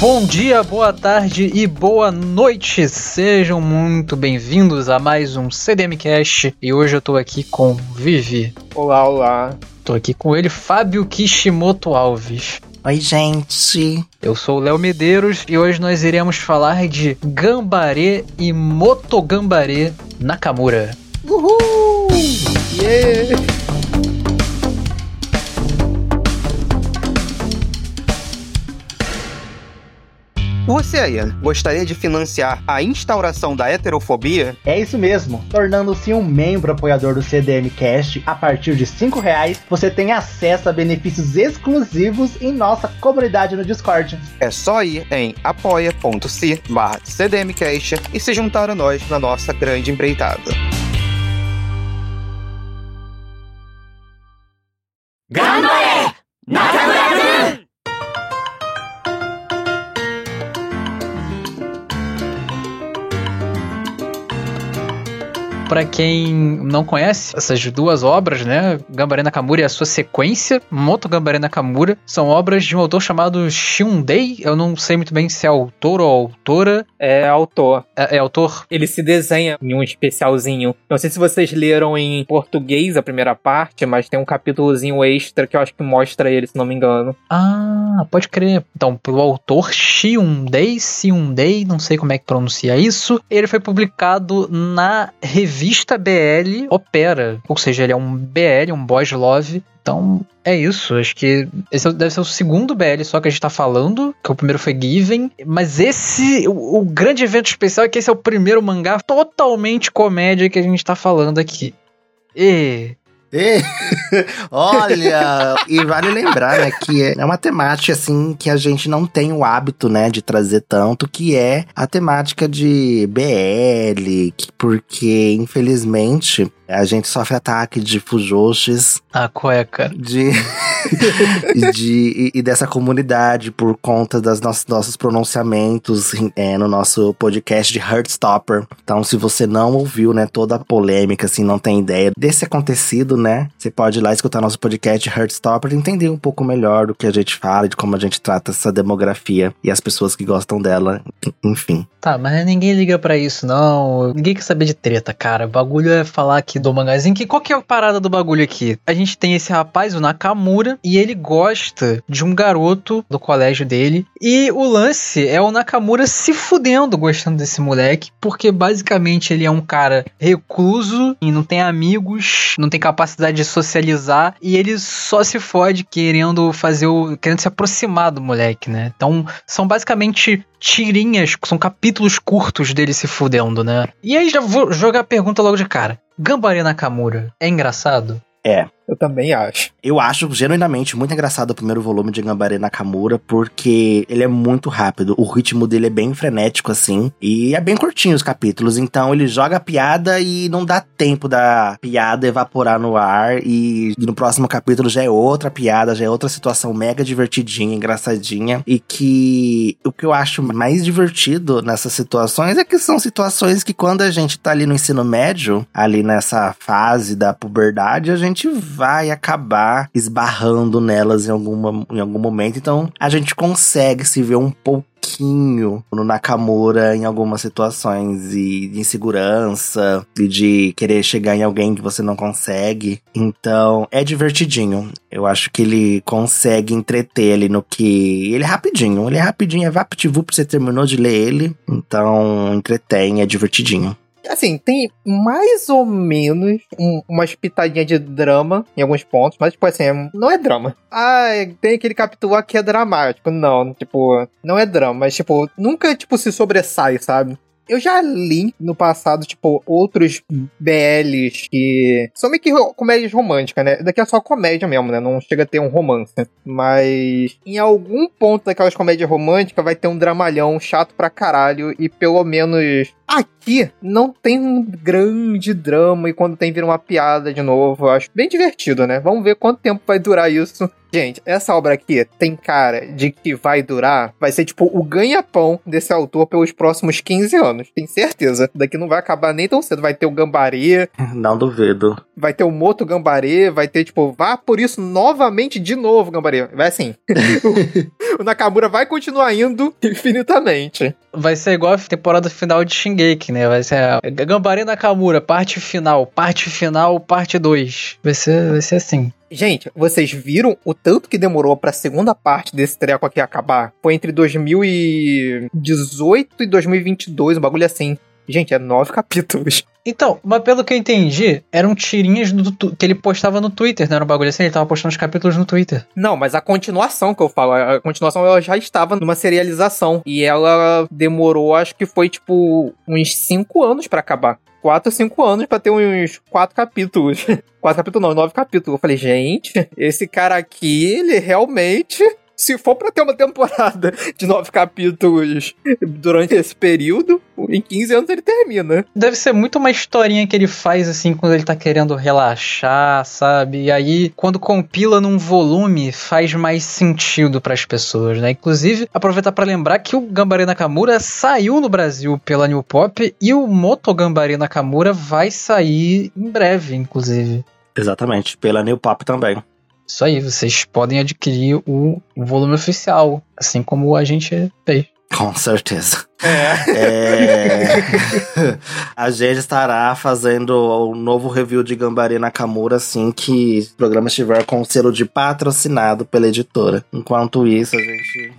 Bom dia, boa tarde e boa noite. Sejam muito bem-vindos a mais um CDM Cast. E hoje eu tô aqui com Vivi. Olá, olá. Tô aqui com ele, Fábio Kishimoto Alves. Oi, gente. Eu sou o Léo Medeiros e hoje nós iremos falar de Gambaré e Motogambaré Nakamura. Uhul! Yeah! Você aí, gostaria de financiar a instauração da heterofobia? É isso mesmo. Tornando-se um membro apoiador do CDM Cast, a partir de R$ reais, você tem acesso a benefícios exclusivos em nossa comunidade no Discord. É só ir em apoia.se barra CDMcast e se juntar a nós na nossa grande empreitada. Para quem não conhece essas duas obras, né, Gambaré Nakamura e a sua sequência, Moto Gambaré Nakamura, são obras de um autor chamado Shundei. Eu não sei muito bem se é autor ou autora. É autor. É, é autor? Ele se desenha em um especialzinho. Não sei se vocês leram em português a primeira parte, mas tem um capítulozinho extra que eu acho que mostra ele, se não me engano. Ah, pode crer. Então, pelo autor Shundei, Shundei, não sei como é que pronuncia isso. Ele foi publicado na revista BL Opera, ou seja, ele é um BL, um boys love. Então, é isso. Acho que esse deve ser o segundo BL só que a gente tá falando, que o primeiro foi Given. Mas esse, o, o grande evento especial é que esse é o primeiro mangá totalmente comédia que a gente tá falando aqui. E e, olha, e vale lembrar, né, que é uma temática, assim, que a gente não tem o hábito, né, de trazer tanto, que é a temática de BL, que, porque, infelizmente, a gente sofre ataque de fujoshis. A cueca. De, de, e, e, dessa comunidade por conta dos nossos, nossos pronunciamentos é, no nosso podcast de Heartstopper. Então, se você não ouviu, né, toda a polêmica, assim, não tem ideia desse acontecido, né, você pode ir lá escutar nosso podcast Heartstopper e entender um pouco melhor do que a gente fala, de como a gente trata essa demografia e as pessoas que gostam dela, enfim. Tá, mas ninguém liga para isso, não. Ninguém quer saber de treta, cara. O bagulho é falar aqui do mangazinho. Que qual que é a parada do bagulho aqui? A gente tem esse rapaz, o Nakamura, e ele gosta de um garoto do colégio dele. E o lance é o Nakamura se fudendo gostando desse moleque, porque basicamente ele é um cara recluso e não tem amigos, não tem capacidade de socializar e ele só se fode querendo fazer o querendo se aproximar do moleque, né? Então, são basicamente tirinhas, são capítulos curtos dele se fudendo, né? E aí já vou jogar a pergunta logo de cara. Gambari Nakamura é engraçado? É. Eu também acho. Eu acho genuinamente muito engraçado o primeiro volume de Gambare Nakamura, porque ele é muito rápido. O ritmo dele é bem frenético, assim. E é bem curtinho os capítulos. Então ele joga a piada e não dá tempo da piada evaporar no ar. E no próximo capítulo já é outra piada, já é outra situação mega divertidinha, engraçadinha. E que o que eu acho mais divertido nessas situações é que são situações que quando a gente tá ali no ensino médio, ali nessa fase da puberdade, a gente vai acabar esbarrando nelas em, alguma, em algum momento. Então a gente consegue se ver um pouquinho no Nakamura em algumas situações e de insegurança e de querer chegar em alguém que você não consegue. Então é divertidinho. Eu acho que ele consegue entreter ele no que. Ele é rapidinho, ele é rapidinho, é VaptVup, você terminou de ler ele. Então entretém, é divertidinho. Assim, tem mais ou menos um, umas pitadinhas de drama em alguns pontos, mas, tipo assim, não é drama. Ah, tem aquele capítulo que é dramático. Não, tipo, não é drama, mas, tipo, nunca, tipo, se sobressai, sabe? Eu já li no passado, tipo, outros BLs que são meio que comédias românticas, né? Daqui é só comédia mesmo, né? Não chega a ter um romance. Mas em algum ponto daquelas comédias românticas vai ter um dramalhão chato pra caralho e pelo menos Aqui não tem um grande drama e quando tem vira uma piada de novo. Eu acho bem divertido, né? Vamos ver quanto tempo vai durar isso Gente, essa obra aqui tem cara de que vai durar, vai ser tipo o ganha-pão desse autor pelos próximos 15 anos. Tem certeza. Daqui não vai acabar nem tão cedo. Vai ter o Gambarê, Não duvido. vai ter o Moto Gambarê, vai ter tipo, vá por isso novamente de novo, Gambarê. Vai assim. o Nakamura vai continuar indo infinitamente. Vai ser igual a temporada final de Shingeki, né? Vai ser a Gambari Nakamura, parte final, parte final, parte 2. Vai ser, vai ser assim. Gente, vocês viram o tanto que demorou pra segunda parte desse treco aqui acabar? Foi entre 2018 e 2022, um bagulho assim. Gente, é nove capítulos. Então, mas pelo que eu entendi, eram tirinhas do, que ele postava no Twitter, não era um bagulho assim? Ele tava postando os capítulos no Twitter. Não, mas a continuação que eu falo, a continuação ela já estava numa serialização. E ela demorou, acho que foi tipo uns cinco anos pra acabar. Quatro, cinco anos pra ter uns quatro capítulos. quatro capítulos não, nove capítulos. Eu falei, gente, esse cara aqui, ele realmente. Se for pra ter uma temporada de nove capítulos durante esse período, em 15 anos ele termina. Deve ser muito uma historinha que ele faz assim quando ele tá querendo relaxar, sabe? E aí, quando compila num volume, faz mais sentido pras pessoas, né? Inclusive, aproveitar pra lembrar que o Gambari Nakamura saiu no Brasil pela New Pop e o Moto Gambari Nakamura vai sair em breve, inclusive. Exatamente. Pela New Pop também. Isso aí, vocês podem adquirir o volume oficial, assim como a gente fez. Com certeza. É. É... a gente estará fazendo o novo review de Gambari Nakamura assim que o programa estiver com o selo de patrocinado pela editora. Enquanto isso, a gente.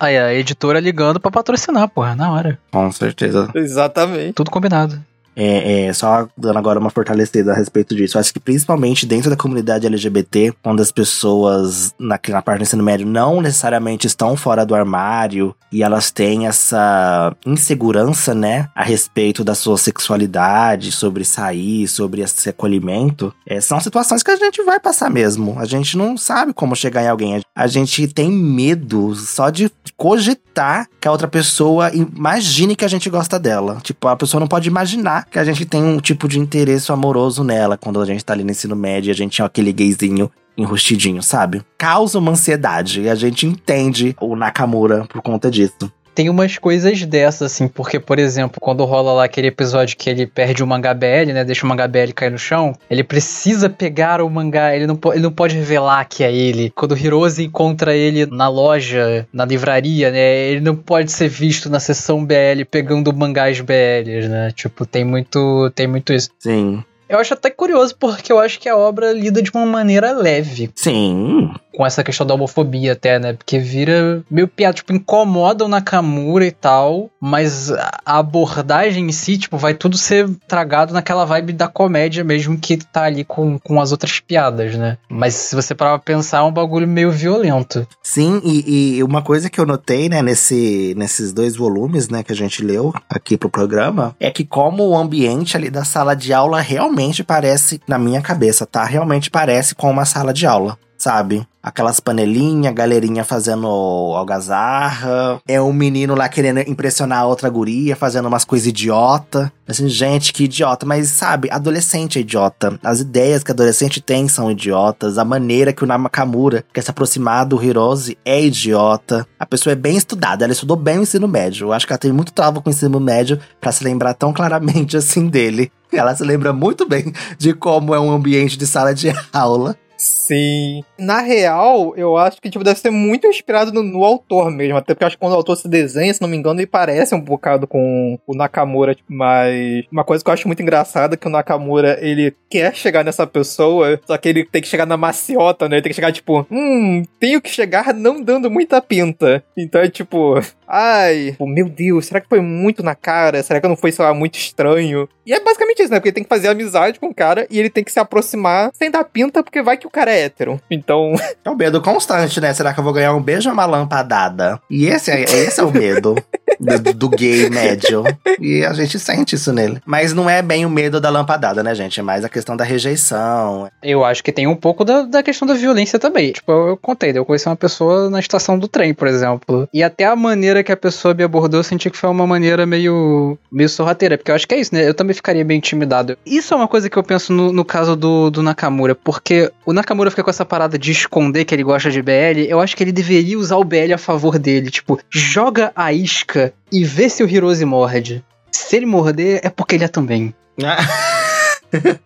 Aí a editora ligando pra patrocinar, porra, na hora. Com certeza. Exatamente. Tudo combinado. É, é, só dando agora uma fortalecida a respeito disso. Eu acho que principalmente dentro da comunidade LGBT, quando as pessoas na, na parte do ensino médio não necessariamente estão fora do armário e elas têm essa insegurança, né, a respeito da sua sexualidade, sobre sair, sobre esse acolhimento, é, são situações que a gente vai passar mesmo. A gente não sabe como chegar em alguém. A gente tem medo só de cogitar que a outra pessoa imagine que a gente gosta dela. Tipo, a pessoa não pode imaginar que a gente tem um tipo de interesse amoroso nela quando a gente tá ali no ensino médio e a gente é aquele gayzinho enrustidinho, sabe? Causa uma ansiedade e a gente entende o Nakamura por conta disso. Tem umas coisas dessas, assim, porque, por exemplo, quando rola lá aquele episódio que ele perde o mangá BL, né? Deixa o mangá BL cair no chão, ele precisa pegar o mangá, ele não, ele não pode revelar que é ele. Quando o Hirose encontra ele na loja, na livraria, né? Ele não pode ser visto na seção BL pegando mangás BLs, né? Tipo, tem muito, tem muito isso. Sim. Eu acho até curioso, porque eu acho que a obra lida de uma maneira leve Sim. Com essa questão da homofobia até, né? Porque vira meio piada, tipo, incomoda o Nakamura e tal, mas a abordagem em si, tipo, vai tudo ser tragado naquela vibe da comédia mesmo que tá ali com, com as outras piadas, né? Mas se você parar pra pensar, é um bagulho meio violento. Sim, e, e uma coisa que eu notei, né, nesse, nesses dois volumes, né, que a gente leu aqui pro programa, é que como o ambiente ali da sala de aula realmente parece, na minha cabeça, tá? Realmente parece com uma sala de aula, sabe? Aquelas panelinhas, galerinha fazendo algazarra, é um menino lá querendo impressionar a outra guria, fazendo umas coisas idiota. Assim, gente, que idiota. Mas, sabe, adolescente é idiota. As ideias que adolescente tem são idiotas. A maneira que o Nakamura quer se aproximar do Hirose é idiota. A pessoa é bem estudada, ela estudou bem o ensino médio. Eu acho que ela tem muito trava com o ensino médio pra se lembrar tão claramente assim dele. Ela se lembra muito bem de como é um ambiente de sala de aula. Sim. Na real, eu acho que tipo, deve ser muito inspirado no, no autor mesmo. Até porque acho que quando o autor se desenha, se não me engano, ele parece um bocado com o Nakamura. tipo, Mas uma coisa que eu acho muito engraçada é que o Nakamura, ele quer chegar nessa pessoa, só que ele tem que chegar na maciota, né? Ele tem que chegar, tipo, hum, tenho que chegar não dando muita pinta. Então é tipo, ai, pô, meu Deus, será que foi muito na cara? Será que não foi, sei lá, muito estranho? E é basicamente isso, né? Porque ele tem que fazer amizade com o cara e ele tem que se aproximar sem dar pinta, porque vai que o cara é hétero. Então, É o medo constante, né? Será que eu vou ganhar um beijo ou uma lampadada? E esse é, esse é o medo. do, do gay médio. E a gente sente isso nele. Mas não é bem o medo da lampadada, né, gente? É mais a questão da rejeição. Eu acho que tem um pouco da, da questão da violência também. Tipo, eu, eu contei, eu conheci uma pessoa na estação do trem, por exemplo. E até a maneira que a pessoa me abordou, eu senti que foi uma maneira meio, meio sorrateira. Porque eu acho que é isso, né? Eu também ficaria bem intimidado. Isso é uma coisa que eu penso no, no caso do, do Nakamura. Porque o Nakamura fica com essa parada de esconder que ele gosta de BL. Eu acho que ele deveria usar o BL a favor dele. Tipo, joga a isca e vê se o Hirose morde. Se ele morder, é porque ele é também.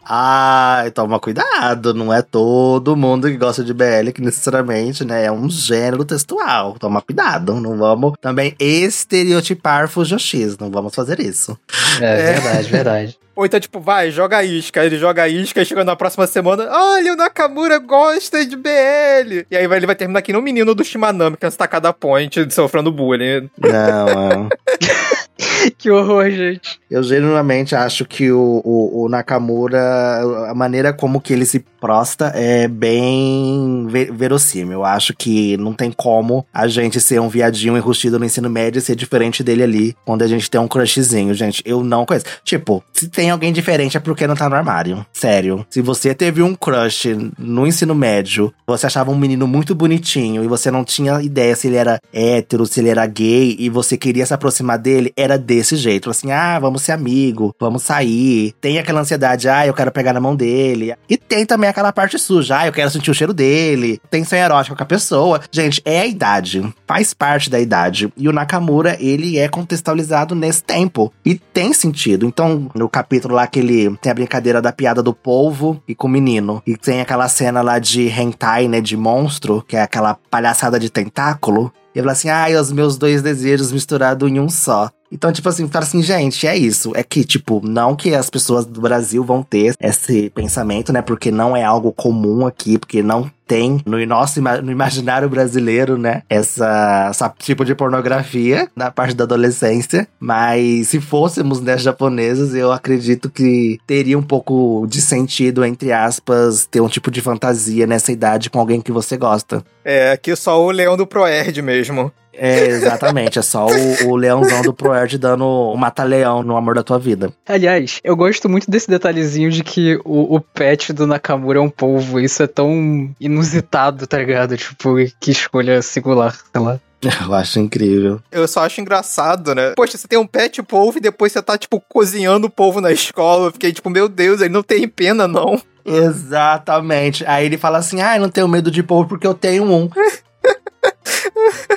Ai, toma cuidado, não é todo mundo que gosta de BL que necessariamente, né, é um gênero textual. Toma cuidado, não vamos também estereotipar Fujo X, não vamos fazer isso. É, verdade, verdade. Ou então, tipo, vai, joga isca. Ele joga isca e chega na próxima semana. Olha, o Nakamura gosta de BL. E aí ele vai terminar aqui no menino do Shimanami, que é cada point, sofrendo bullying. Não, é. que horror, gente. Eu genuinamente acho que o, o, o Nakamura, a maneira como que ele se prosta é bem ve- verossímil. Eu acho que não tem como a gente ser um viadinho enrustido no ensino médio e ser diferente dele ali, quando a gente tem um crushzinho, gente. Eu não conheço. Tipo, se tem alguém diferente é porque não tá no armário. Sério. Se você teve um crush no ensino médio, você achava um menino muito bonitinho e você não tinha ideia se ele era hétero, se ele era gay e você queria se aproximar dele, era desse jeito. Assim, ah, vamos ser amigo, vamos sair. Tem aquela ansiedade, ah, eu quero pegar na mão dele. E tem também aquela parte suja, ah, eu quero sentir o cheiro dele. Tensão erótica com a pessoa. Gente, é a idade. Faz parte da idade. E o Nakamura, ele é contextualizado nesse tempo. E tem sentido. Então, no capítulo lá que ele tem a brincadeira da piada do polvo e com o menino. E tem aquela cena lá de hentai, né, de monstro, que é aquela palhaçada de tentáculo. E fala assim, ai, os meus dois desejos misturados em um só. Então, tipo assim, fala assim, gente, é isso. É que, tipo, não que as pessoas do Brasil vão ter esse pensamento, né? Porque não é algo comum aqui, porque não tem no nosso no imaginário brasileiro, né? Essa, essa tipo de pornografia na parte da adolescência. Mas se fôssemos, né, japoneses, eu acredito que teria um pouco de sentido, entre aspas, ter um tipo de fantasia nessa idade com alguém que você gosta. É, aqui só o leão do Proerd mesmo. É, exatamente. é só o, o leãozão do Proerd dando o mata-leão no amor da tua vida. Aliás, eu gosto muito desse detalhezinho de que o, o pet do Nakamura é um polvo. Isso é tão inusitado, tá ligado? Tipo, que escolha singular, sei lá. Eu acho incrível. Eu só acho engraçado, né? Poxa, você tem um pet polvo e depois você tá, tipo, cozinhando o polvo na escola. Eu fiquei, tipo, meu Deus, ele não tem pena, não. Exatamente. Aí ele fala assim: ah, eu não tenho medo de povo porque eu tenho um.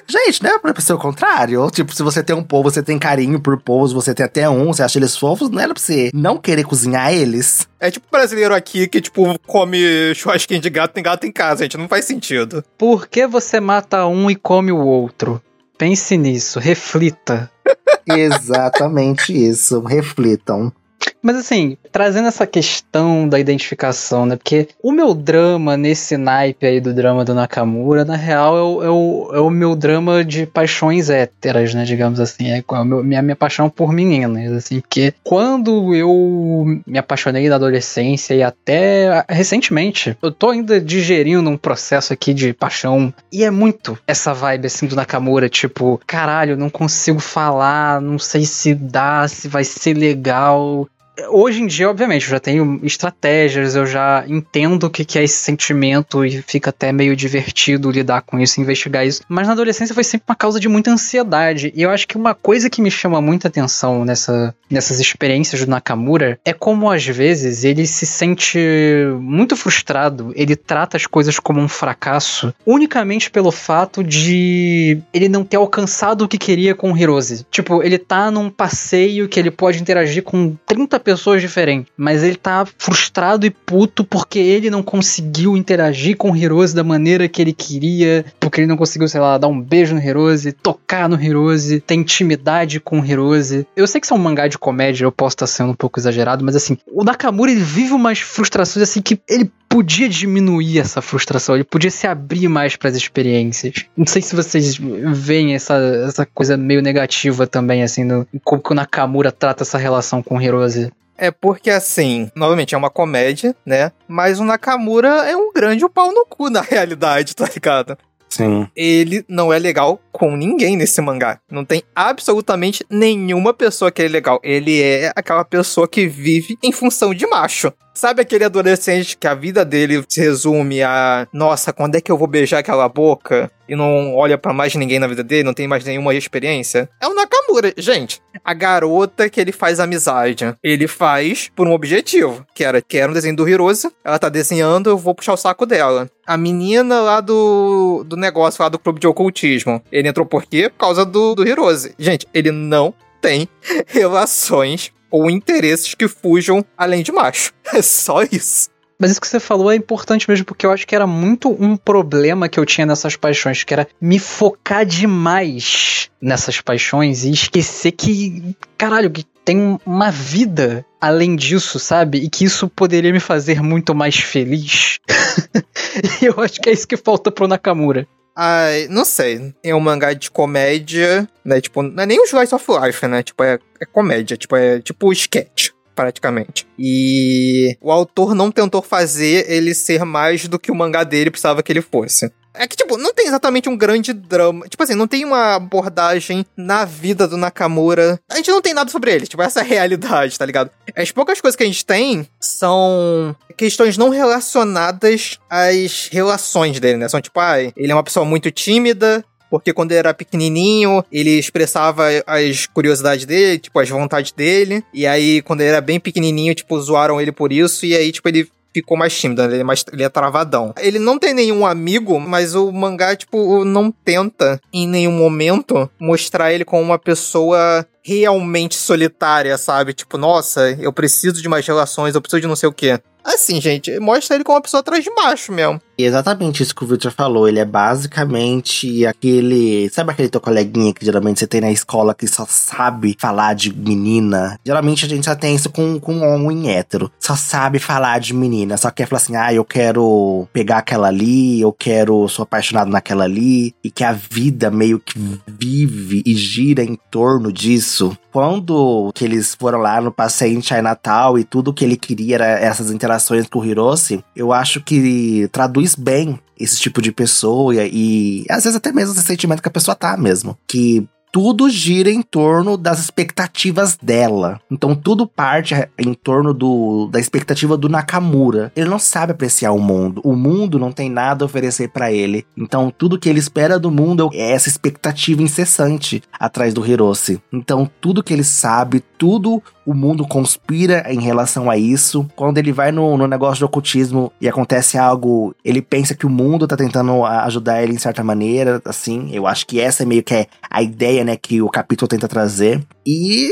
Gente, não é pra ser o contrário. Tipo, se você tem um povo, você tem carinho por povos, você tem até um, você acha eles fofos, não era pra você não querer cozinhar eles. É tipo brasileiro aqui que, tipo, come churrasquinho de gato, tem gato em casa, gente. Não faz sentido. Por que você mata um e come o outro? Pense nisso, reflita. Exatamente isso. Reflitam. Mas assim, trazendo essa questão da identificação, né? Porque o meu drama nesse naipe aí do drama do Nakamura, na real, é o, é o, é o meu drama de paixões héteras, né? Digamos assim. É a minha, minha paixão por meninas, assim. Porque quando eu me apaixonei na adolescência e até recentemente, eu tô ainda digerindo um processo aqui de paixão. E é muito essa vibe, assim, do Nakamura. Tipo, caralho, não consigo falar, não sei se dá, se vai ser legal hoje em dia, obviamente, eu já tenho estratégias, eu já entendo o que, é esse sentimento e fica até meio divertido lidar com isso, investigar isso. Mas na adolescência foi sempre uma causa de muita ansiedade. E eu acho que uma coisa que me chama muita atenção nessa, nessas experiências do Nakamura é como às vezes ele se sente muito frustrado, ele trata as coisas como um fracasso unicamente pelo fato de ele não ter alcançado o que queria com o Hirose. Tipo, ele tá num passeio que ele pode interagir com 30 pessoas diferentes, mas ele tá frustrado e puto porque ele não conseguiu interagir com o Hirose da maneira que ele queria, porque ele não conseguiu, sei lá, dar um beijo no Hirose, tocar no Hirose, ter intimidade com o Hirose. Eu sei que isso é um mangá de comédia, eu posso estar sendo um pouco exagerado, mas assim, o Nakamura ele vive umas frustrações assim que ele podia diminuir essa frustração, ele podia se abrir mais para as experiências. Não sei se vocês veem essa, essa coisa meio negativa também, assim, no, como que o Nakamura trata essa relação com o Hirose. É porque, assim, novamente, é uma comédia, né? Mas o Nakamura é um grande pau no cu, na realidade, tá ligado? Sim. ele não é legal com ninguém nesse mangá. Não tem absolutamente nenhuma pessoa que é legal. Ele é aquela pessoa que vive em função de macho. Sabe aquele adolescente que a vida dele se resume a nossa, quando é que eu vou beijar aquela boca? E não olha pra mais ninguém na vida dele, não tem mais nenhuma experiência? É o Nakamura, gente. A garota que ele faz amizade, ele faz por um objetivo, que era que era um desenho do Hirose. Ela tá desenhando, eu vou puxar o saco dela. A menina lá do, do negócio, lá do clube de ocultismo, ele entrou por quê? Por causa do, do Hirose. Gente, ele não tem relações ou interesses que fujam além de macho. É só isso. Mas isso que você falou é importante mesmo, porque eu acho que era muito um problema que eu tinha nessas paixões, que era me focar demais nessas paixões e esquecer que, caralho, que tem uma vida além disso, sabe? E que isso poderia me fazer muito mais feliz. e eu acho que é isso que falta pro Nakamura. Ai, não sei. É um mangá de comédia, né? Tipo, não é nem um slice of life, né? Tipo, é, é comédia, tipo, é tipo sketch. Praticamente. E o autor não tentou fazer ele ser mais do que o mangá dele precisava que ele fosse. É que, tipo, não tem exatamente um grande drama. Tipo assim, não tem uma abordagem na vida do Nakamura. A gente não tem nada sobre ele. Tipo, essa é a realidade, tá ligado? As poucas coisas que a gente tem são questões não relacionadas às relações dele, né? São tipo, ah, ele é uma pessoa muito tímida, porque quando ele era pequenininho, ele expressava as curiosidades dele, tipo, as vontades dele. E aí, quando ele era bem pequenininho, tipo, zoaram ele por isso. E aí, tipo, ele ficou mais tímido, né? ele é, mais, ele é travadão. Ele não tem nenhum amigo, mas o mangá, tipo, não tenta em nenhum momento mostrar ele como uma pessoa realmente solitária, sabe? Tipo, nossa, eu preciso de mais relações, eu preciso de não sei o quê. Assim, gente, mostra ele como uma pessoa atrás de macho mesmo. Exatamente isso que o Victor falou. Ele é basicamente aquele. Sabe aquele teu coleguinha que geralmente você tem na escola que só sabe falar de menina? Geralmente a gente só tem isso com, com um homem hétero. Só sabe falar de menina. Só quer falar assim: ah, eu quero pegar aquela ali, eu quero. sou apaixonado naquela ali. E que a vida meio que vive e gira em torno disso. Quando que eles foram lá no passeio em Chinatown e tudo que ele queria era essas interações com o Hiroshi, eu acho que traduz bem esse tipo de pessoa e, e às vezes até mesmo esse sentimento que a pessoa tá mesmo. Que tudo gira em torno das expectativas dela. Então tudo parte em torno do, da expectativa do Nakamura. Ele não sabe apreciar o mundo. O mundo não tem nada a oferecer para ele. Então tudo que ele espera do mundo é essa expectativa incessante atrás do Hiroshi. Então tudo que ele sabe, tudo o mundo conspira em relação a isso. Quando ele vai no, no negócio de ocultismo e acontece algo, ele pensa que o mundo tá tentando ajudar ele em certa maneira, assim. Eu acho que essa é meio que é a ideia, né, que o capítulo tenta trazer. E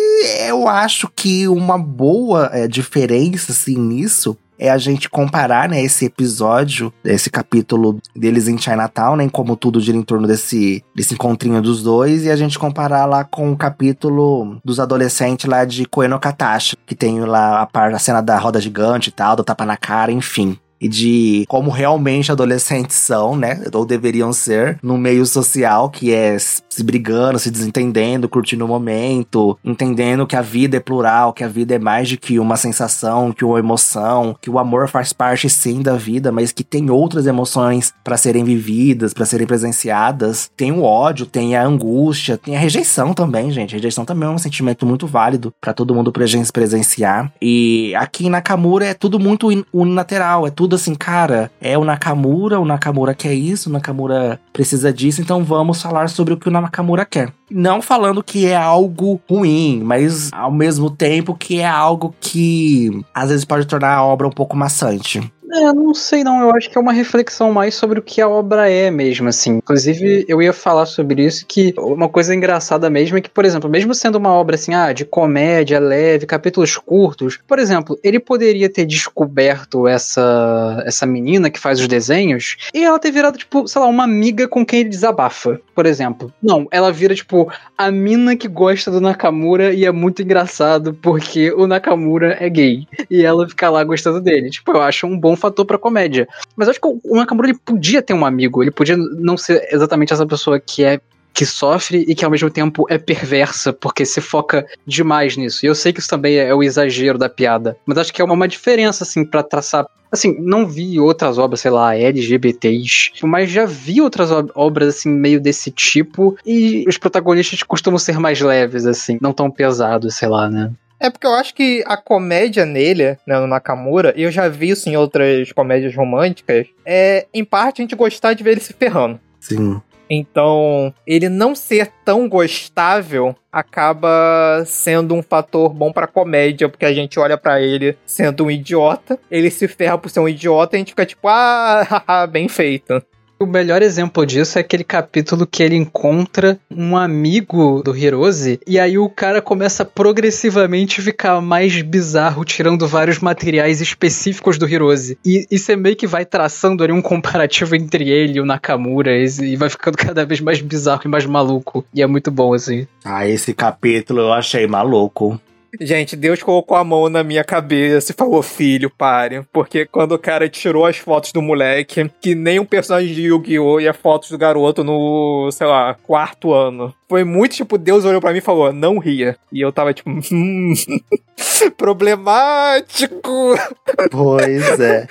eu acho que uma boa é, diferença, assim, nisso é a gente comparar, né, esse episódio, esse capítulo deles em Chinatown, né, como tudo gira em torno desse, desse encontrinho dos dois, e a gente comparar lá com o capítulo dos adolescentes lá de Koeno Katashi, que tem lá a, par, a cena da roda gigante e tal, do tapa na cara, enfim e de como realmente adolescentes são, né? Ou deveriam ser no meio social, que é se brigando, se desentendendo, curtindo o momento, entendendo que a vida é plural, que a vida é mais do que uma sensação, que uma emoção, que o amor faz parte sim da vida, mas que tem outras emoções para serem vividas, para serem presenciadas. Tem o ódio, tem a angústia, tem a rejeição também, gente. A rejeição também é um sentimento muito válido para todo mundo presenciar. E aqui em Nakamura é tudo muito unilateral, é tudo tudo assim, cara, é o Nakamura, o Nakamura quer isso, o Nakamura precisa disso, então vamos falar sobre o que o Nakamura quer. Não falando que é algo ruim, mas ao mesmo tempo que é algo que às vezes pode tornar a obra um pouco maçante. É, não sei não, eu acho que é uma reflexão mais sobre o que a obra é mesmo, assim. Inclusive, eu ia falar sobre isso, que uma coisa engraçada mesmo é que, por exemplo, mesmo sendo uma obra assim, ah, de comédia leve, capítulos curtos, por exemplo, ele poderia ter descoberto essa, essa menina que faz os desenhos e ela ter virado, tipo, sei lá, uma amiga com quem ele desabafa, por exemplo. Não, ela vira, tipo, a mina que gosta do Nakamura e é muito engraçado porque o Nakamura é gay. E ela fica lá gostando dele. Tipo, eu acho um bom fator pra comédia. Mas eu acho que o Nakamura ele podia ter um amigo, ele podia não ser exatamente essa pessoa que é que sofre e que ao mesmo tempo é perversa, porque se foca demais nisso. E eu sei que isso também é o exagero da piada, mas acho que é uma, uma diferença, assim, para traçar Assim, não vi outras obras, sei lá, LGBTs, mas já vi outras ob- obras, assim, meio desse tipo, e os protagonistas costumam ser mais leves, assim, não tão pesados, sei lá, né? É porque eu acho que a comédia nele, né, no Nakamura, e eu já vi isso em outras comédias românticas, é, em parte, a gente gostar de ver ele se ferrando. Sim. Então, ele não ser tão gostável acaba sendo um fator bom pra comédia, porque a gente olha pra ele sendo um idiota, ele se ferra por ser um idiota e a gente fica tipo, ah, bem feito. O melhor exemplo disso é aquele capítulo que ele encontra um amigo do Hirose, e aí o cara começa a progressivamente ficar mais bizarro, tirando vários materiais específicos do Hirose. E isso é meio que vai traçando ali um comparativo entre ele e o Nakamura, e vai ficando cada vez mais bizarro e mais maluco. E é muito bom, assim. Ah, esse capítulo eu achei maluco. Gente, Deus colocou a mão na minha cabeça e falou: Filho, pare. Porque quando o cara tirou as fotos do moleque, que nem um personagem de Yu-Gi-Oh! e as fotos do garoto no, sei lá, quarto ano. Foi muito tipo: Deus olhou pra mim e falou: Não ria. E eu tava tipo: Hum. Problemático! Pois é.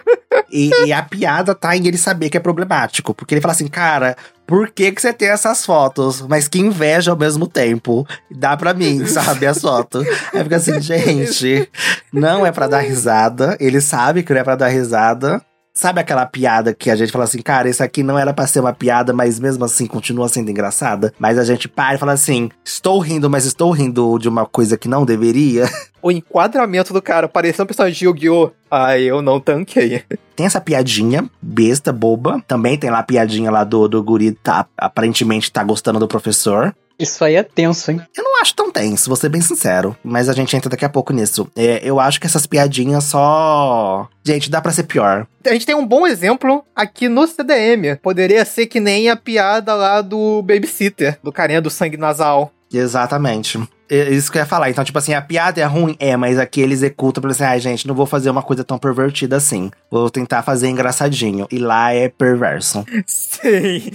e, e a piada tá em ele saber que é problemático. Porque ele fala assim, cara, por que, que você tem essas fotos? Mas que inveja ao mesmo tempo. Dá pra mim, sabe, as fotos. Aí fica assim, gente, não é pra dar risada. Ele sabe que não é pra dar risada. Sabe aquela piada que a gente fala assim, cara, isso aqui não era pra ser uma piada, mas mesmo assim continua sendo engraçada? Mas a gente para e fala assim, estou rindo, mas estou rindo de uma coisa que não deveria. O enquadramento do cara parecendo um personagem de Yu-Gi-Oh! Ai, eu não tanquei. Tem essa piadinha, besta, boba. Também tem lá a piadinha lá do, do guri, tá, aparentemente tá gostando do professor. Isso aí é tenso, hein? Eu não acho tão tenso, vou ser bem sincero. Mas a gente entra daqui a pouco nisso. É, eu acho que essas piadinhas só. Gente, dá pra ser pior. A gente tem um bom exemplo aqui no CDM. Poderia ser que nem a piada lá do Babysitter, do carinha do sangue nasal. Exatamente. É isso que eu ia falar. Então, tipo assim, a piada é ruim? É, mas aqui ele executa pra assim, ai, gente, não vou fazer uma coisa tão pervertida assim. Vou tentar fazer engraçadinho. E lá é perverso. Sim.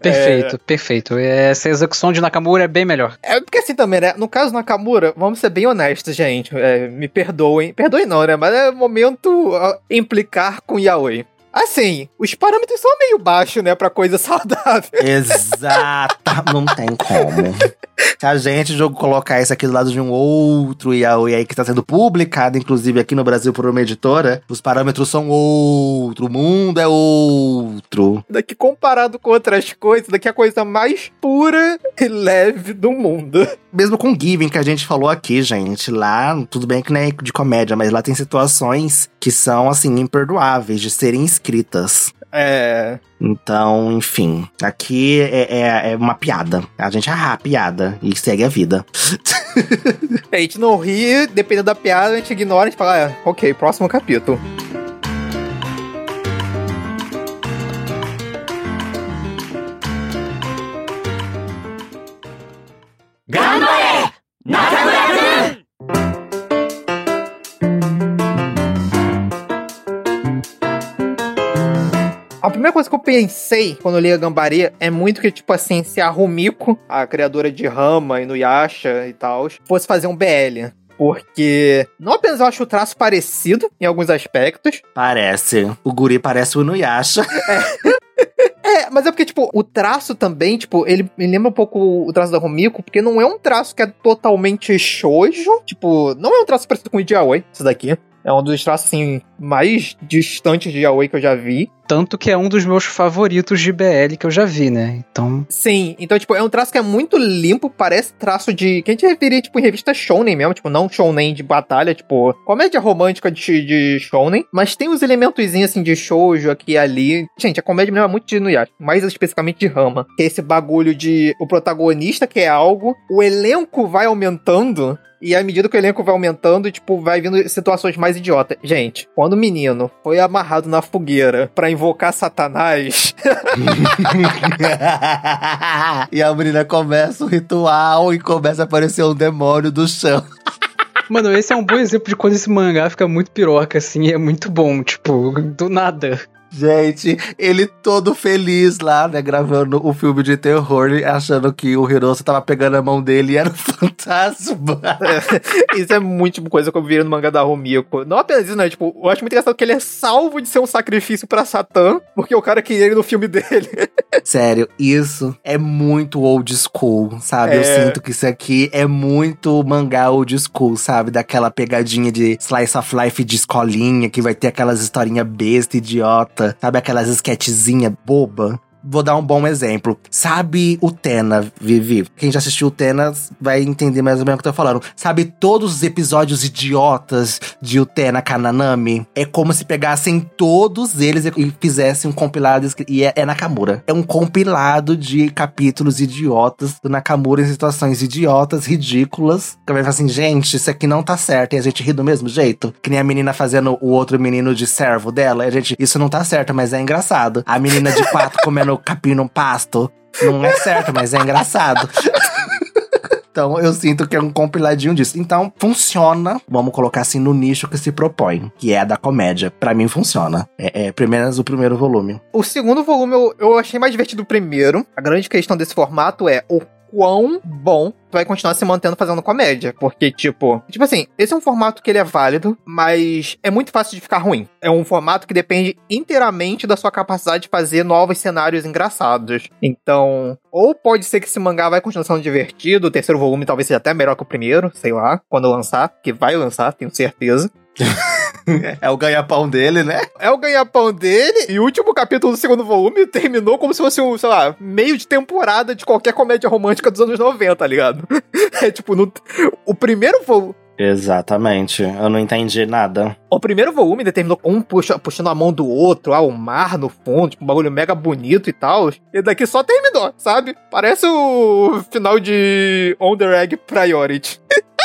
Perfeito, perfeito. Essa execução de Nakamura é bem melhor. É porque assim também, né? No caso Nakamura, vamos ser bem honestos, gente. É, me perdoem. Perdoem não, né? Mas é momento implicar com Yaoi. Assim, os parâmetros são meio baixos, né, pra coisa saudável. Exata, não tem como. Se a gente colocar isso aqui do lado de um outro yaoi aí que tá sendo publicado, inclusive aqui no Brasil por uma editora, os parâmetros são outro, o mundo é outro. Daqui comparado com outras coisas, daqui é a coisa mais pura e leve do mundo. Mesmo com Given que a gente falou aqui, gente, lá, tudo bem que não é de comédia, mas lá tem situações que são, assim, imperdoáveis de serem escritas. É. Então, enfim, aqui é, é, é uma piada. A gente ah, piada e segue a vida. A gente não ri, dependendo da piada, a gente ignora, a gente fala, ah, ok, próximo capítulo. A primeira coisa que eu pensei quando eu li a Gambari é muito que, tipo assim, se a Rumiko, a criadora de Rama e Nuyasha e tal, fosse fazer um BL. Porque não apenas eu acho o traço parecido em alguns aspectos. Parece. O guri parece o Inuyasha. É, mas é porque, tipo, o traço também, tipo, ele me lembra um pouco o traço da Rumiko, porque não é um traço que é totalmente shoujo. Tipo, não é um traço parecido com o de Yaoi, isso daqui. É um dos traços, assim, mais distantes de Yaoi que eu já vi. Tanto que é um dos meus favoritos de BL que eu já vi, né? Então. Sim, então, tipo, é um traço que é muito limpo, parece traço de. que a gente referia, tipo, em revista Shonen mesmo, tipo, não Shonen de batalha, tipo, comédia romântica de, de Shonen, mas tem uns elementozinhos, assim, de shoujo aqui e ali. Gente, a comédia me lembra muito de Inuyasha, mais especificamente de Rama. Que é esse bagulho de o protagonista quer algo, o elenco vai aumentando. E à medida que o elenco vai aumentando, tipo, vai vindo situações mais idiotas. Gente, quando o menino foi amarrado na fogueira pra invocar Satanás, e a menina começa o ritual e começa a aparecer um demônio do chão. Mano, esse é um bom exemplo de quando esse mangá fica muito piroca, assim, e é muito bom, tipo, do nada. Gente, ele todo feliz lá, né, gravando o filme de terror, achando que o Hiroshi tava pegando a mão dele e era um fantasma. Isso é muito tipo, coisa que eu vi no mangá da Romiko. Não apenas isso, né? Tipo, eu acho muito engraçado que ele é salvo de ser um sacrifício pra Satã, porque o cara queria ele no filme dele. Sério, isso é muito old school, sabe? Eu É. sinto que isso aqui é muito mangá old school, sabe? Daquela pegadinha de slice of life de escolinha, que vai ter aquelas historinhas besta, idiota, sabe? Aquelas sketchzinha boba. Vou dar um bom exemplo. Sabe o Tena, Vivi? Quem já assistiu o Tena vai entender mais ou menos o que eu tô falando. Sabe todos os episódios idiotas de Utena Kananami? É como se pegassem todos eles e- fizessem um compilado. E é, é Nakamura. É um compilado de capítulos idiotas do Nakamura em situações idiotas, ridículas. Que vai falar assim, gente, isso aqui não tá certo. E a gente ri do mesmo jeito. Que nem a menina fazendo o outro menino de servo dela. E a gente, isso não tá certo, mas é engraçado. A menina de quatro comendo capim no pasto. Não é certo, mas é engraçado. Então eu sinto que é um compiladinho disso. Então funciona, vamos colocar assim, no nicho que se propõe, que é a da comédia. Pra mim funciona. É, é o primeiro volume. O segundo volume eu, eu achei mais divertido do primeiro. A grande questão desse formato é o quão bom vai continuar se mantendo fazendo comédia. Porque, tipo, tipo assim, esse é um formato que ele é válido, mas é muito fácil de ficar ruim. É um formato que depende inteiramente da sua capacidade de fazer novos cenários engraçados. Então, ou pode ser que esse mangá vai continuar sendo divertido, o terceiro volume talvez seja até melhor que o primeiro, sei lá, quando lançar, que vai lançar, tenho certeza. É o ganha-pão dele, né? É o ganha-pão dele, e o último capítulo do segundo volume terminou como se fosse um, sei lá, meio de temporada de qualquer comédia romântica dos anos 90, tá ligado? É tipo, no, o primeiro volume. Exatamente. Eu não entendi nada. O primeiro volume ele terminou com um puxa, puxando a mão do outro, ah, o mar no fundo, tipo, um bagulho mega bonito e tal. E daqui só terminou, sabe? Parece o final de On the Rag Priority.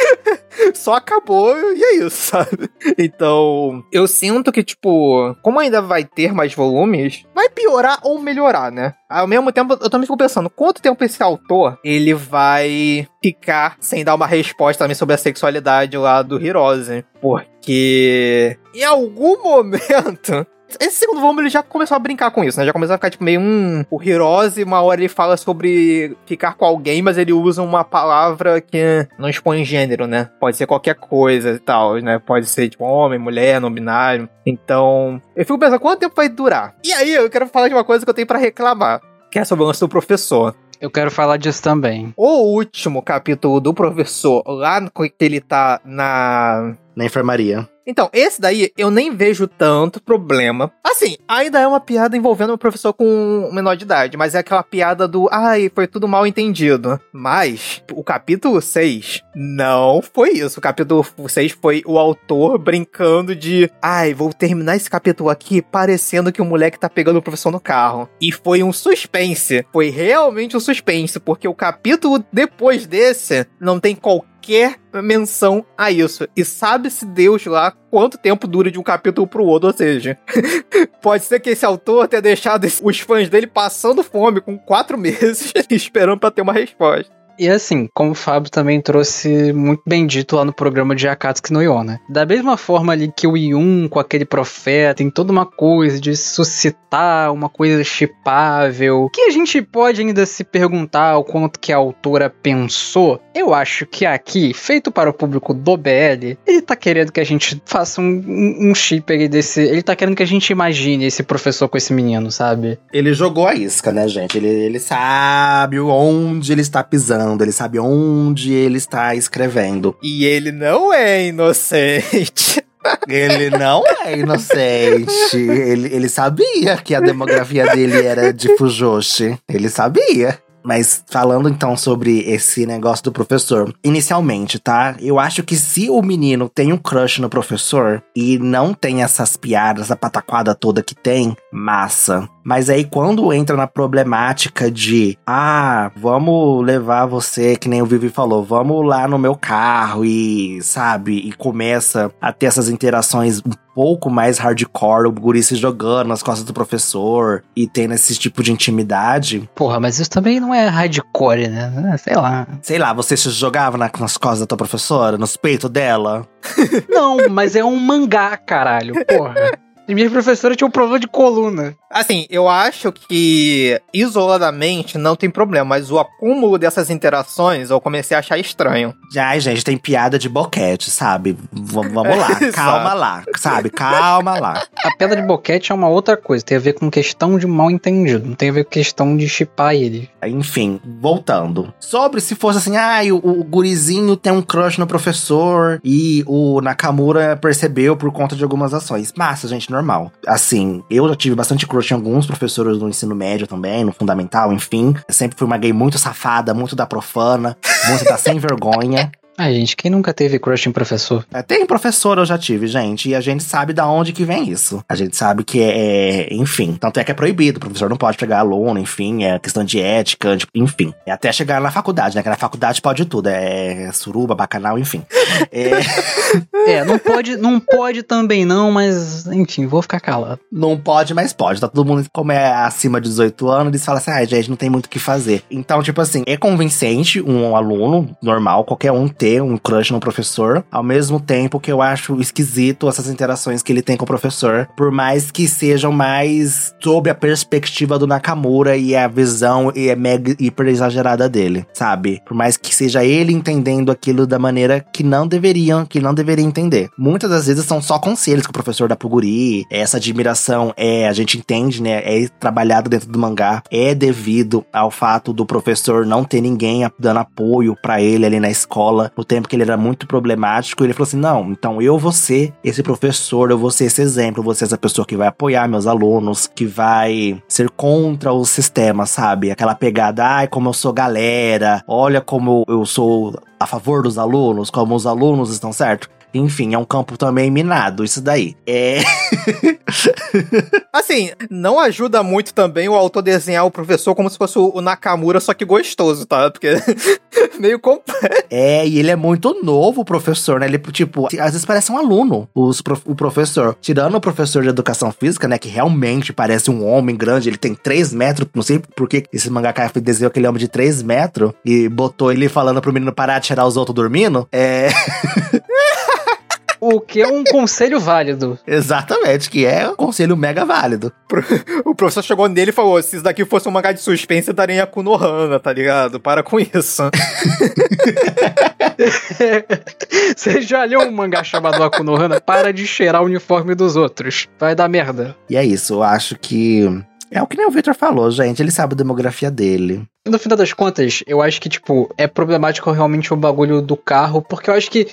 Só acabou e é isso, sabe? Então, eu sinto que, tipo, como ainda vai ter mais volumes, vai piorar ou melhorar, né? Ao mesmo tempo, eu também fico pensando, quanto tempo esse autor, ele vai ficar sem dar uma resposta também sobre a sexualidade lá do Hirose? Porque, em algum momento... Esse segundo volume ele já começou a brincar com isso, né? Já começou a ficar tipo meio um. O Hirose, uma hora ele fala sobre ficar com alguém, mas ele usa uma palavra que não expõe gênero, né? Pode ser qualquer coisa e tal, né? Pode ser tipo homem, mulher, não binário. Então, eu fico pensando quanto tempo vai durar. E aí, eu quero falar de uma coisa que eu tenho pra reclamar, que é sobre o lance do professor. Eu quero falar disso também. O último capítulo do professor, lá que ele tá na Na enfermaria. Então, esse daí eu nem vejo tanto problema. Assim, ainda é uma piada envolvendo o professor com um menor de idade, mas é aquela piada do ai, foi tudo mal entendido. Mas o capítulo 6 não foi isso. O capítulo 6 foi o autor brincando de ai, vou terminar esse capítulo aqui parecendo que o moleque tá pegando o professor no carro. E foi um suspense. Foi realmente um suspense, porque o capítulo depois desse não tem qualquer qualquer menção a isso. E sabe-se Deus lá quanto tempo dura de um capítulo pro outro, ou seja, pode ser que esse autor tenha deixado os fãs dele passando fome com quatro meses esperando pra ter uma resposta. E assim, como o Fábio também trouxe muito bem dito lá no programa de Akatsuki no Yo, né? Da mesma forma ali que o Yun com aquele profeta tem toda uma coisa de suscitar uma coisa chipável, que a gente pode ainda se perguntar o quanto que a autora pensou. Eu acho que aqui, feito para o público do BL, ele tá querendo que a gente faça um, um, um chip aí desse. Ele tá querendo que a gente imagine esse professor com esse menino, sabe? Ele jogou a isca, né, gente? Ele, ele sabe onde ele está pisando ele sabe onde ele está escrevendo. E ele não é inocente. Ele não é inocente. ele, ele sabia que a demografia dele era de Fujoshi. Ele sabia. Mas falando então sobre esse negócio do professor, inicialmente, tá? Eu acho que se o menino tem um crush no professor e não tem essas piadas, a pataquada toda que tem, massa. Mas aí quando entra na problemática de, ah, vamos levar você, que nem o Vivi falou, vamos lá no meu carro e, sabe, e começa a ter essas interações um pouco mais hardcore, o guri se jogando nas costas do professor e tendo esse tipo de intimidade. Porra, mas isso também não é hardcore, né? Sei lá. Sei lá, você se jogava na, nas costas da tua professora, nos peitos dela? Não, mas é um mangá, caralho, porra. As minhas professoras tinham um problema de coluna. Assim, eu acho que isoladamente não tem problema, mas o acúmulo dessas interações eu comecei a achar estranho. Ai, gente, tem piada de boquete, sabe? V- vamos lá, calma lá, sabe? Calma lá. A pedra de boquete é uma outra coisa, tem a ver com questão de mal entendido, não tem a ver com questão de chipar ele. Enfim, voltando. Sobre se fosse assim, ah, o, o gurizinho tem um crush no professor e o Nakamura percebeu por conta de algumas ações. Massa, gente, normal. Assim, eu já tive bastante crush em alguns professores do ensino médio também, no fundamental, enfim. Eu sempre fui uma gay muito safada, muito da profana, muito da sem vergonha. Ah, gente, quem nunca teve crush em professor? Até em professor eu já tive, gente, e a gente sabe da onde que vem isso. A gente sabe que é, enfim, tanto é que é proibido, o professor não pode pegar aluno, enfim, é questão de ética, enfim. É até chegar na faculdade, né, que na faculdade pode tudo, é suruba, bacanal, enfim. É, É, não pode, não pode também não, mas enfim, vou ficar calado. não pode, mas pode. Tá todo mundo, como é acima de 18 anos, eles falam assim, ah, gente, não tem muito o que fazer. Então, tipo assim, é convincente um aluno normal, qualquer um ter um crush no professor, ao mesmo tempo que eu acho esquisito essas interações que ele tem com o professor, por mais que sejam mais sob a perspectiva do Nakamura e a visão e é mega hiper exagerada dele, sabe? Por mais que seja ele entendendo aquilo da maneira que não deveriam, que não deveria entender. Muitas das vezes são só conselhos que o professor dá pro guri, essa admiração é, a gente entende, né, é trabalhado dentro do mangá, é devido ao fato do professor não ter ninguém dando apoio pra ele ali na escola, no tempo que ele era muito problemático, ele falou assim: "Não, então eu vou ser esse professor, eu vou ser esse exemplo, eu vou ser essa pessoa que vai apoiar meus alunos, que vai ser contra o sistema, sabe? Aquela pegada, ai, como eu sou galera, olha como eu sou a favor dos alunos, como os alunos estão certo. Enfim, é um campo também minado, isso daí. É. Assim, não ajuda muito também o autor desenhar o professor como se fosse o Nakamura, só que gostoso, tá? Porque meio complexo. É, e ele é muito novo, o professor, né? Ele, tipo, às vezes parece um aluno, os o professor. Tirando o professor de educação física, né? Que realmente parece um homem grande, ele tem 3 metros. Não sei por que esse mangaka desenhou aquele homem de 3 metros e botou ele falando pro menino parar de tirar os outros dormindo. É. O que é um conselho válido. Exatamente, que é um conselho mega válido. O professor chegou nele e falou: se isso daqui fosse um mangá de suspense, daria a Kunohana, tá ligado? Para com isso. Você já leu um mangá chamado Akunohana? Para de cheirar o uniforme dos outros. Vai dar merda. E é isso, eu acho que. É o que nem o Victor falou, gente. Ele sabe a demografia dele. No final das contas, eu acho que, tipo, é problemático realmente o bagulho do carro, porque eu acho que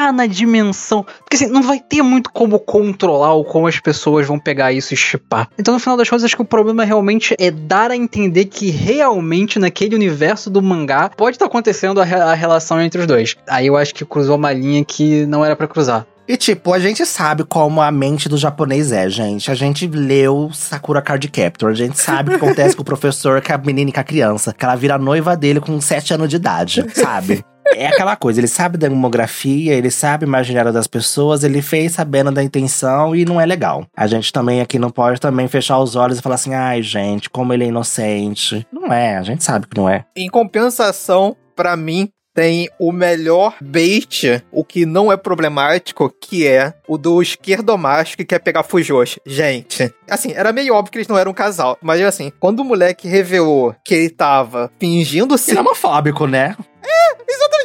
ficar na dimensão. Porque assim, não vai ter muito como controlar ou como as pessoas vão pegar isso e chipar. Então, no final das contas, acho que o problema realmente é dar a entender que realmente naquele universo do mangá pode estar acontecendo a, re- a relação entre os dois. Aí eu acho que cruzou uma linha que não era pra cruzar. E tipo, a gente sabe como a mente do japonês é, gente. A gente leu Sakura Card Captor. A gente sabe o que acontece com o professor, com a menina e com a criança. Que ela vira noiva dele com 7 anos de idade, sabe? É aquela coisa, ele sabe da demografia, ele sabe imaginário das pessoas, ele fez sabendo da intenção e não é legal. A gente também aqui não pode também fechar os olhos e falar assim, ai gente, como ele é inocente. Não é, a gente sabe que não é. Em compensação, pra mim, tem o melhor bait, o que não é problemático, que é o do esquerdomacho que quer pegar Fujoshi. Gente, assim, era meio óbvio que eles não eram um casal, mas assim, quando o moleque revelou que ele tava fingindo ser Ele é homofóbico, né?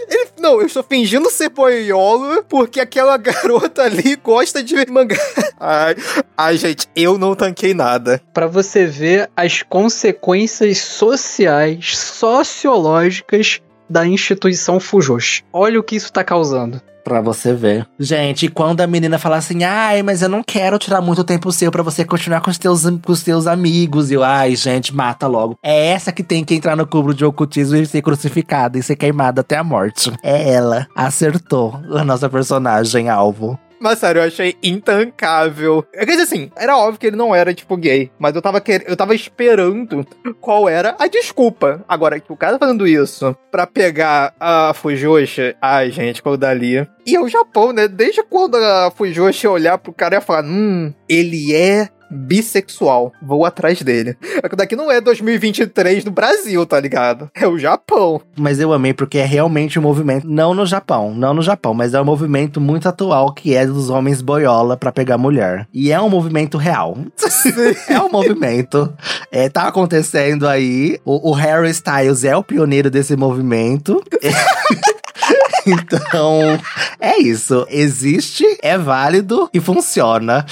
Ele- não, eu estou fingindo ser boiolo porque aquela garota ali gosta de mangá. Ai, ai, gente, eu não tanquei nada. Pra você ver as consequências sociais, sociológicas da instituição Fujoshi. Olha o que isso tá causando. Pra você ver. Gente, quando a menina fala assim, ai, mas eu não quero tirar muito tempo seu pra você continuar com os teus, com os teus amigos. E eu, ai, gente, mata logo. É essa que tem que entrar no cubo de ocultismo e ser crucificada e ser queimada até a morte. É ela. Acertou a nossa personagem alvo. Mas sério, eu achei intancável. É, Quer dizer assim, era óbvio que ele não era, tipo, gay. Mas eu tava, quer... eu tava esperando qual era a desculpa. Agora, que o cara tá fazendo isso pra pegar a Fujoshi, ai, gente, qual dali. E é o Japão, né? Desde quando a Fujoshi olhar pro cara e falar, hum, ele é bissexual. Vou atrás dele. É que daqui não é 2023 no Brasil, tá ligado? É o Japão. Mas eu amei porque é realmente um movimento, não no Japão, não no Japão, mas é um movimento muito atual que é dos homens boiola pra pegar mulher. E é um movimento real. é um movimento. É, tá acontecendo aí. O, o Harry Styles é o pioneiro desse movimento. Então, é isso. Existe, é válido e funciona.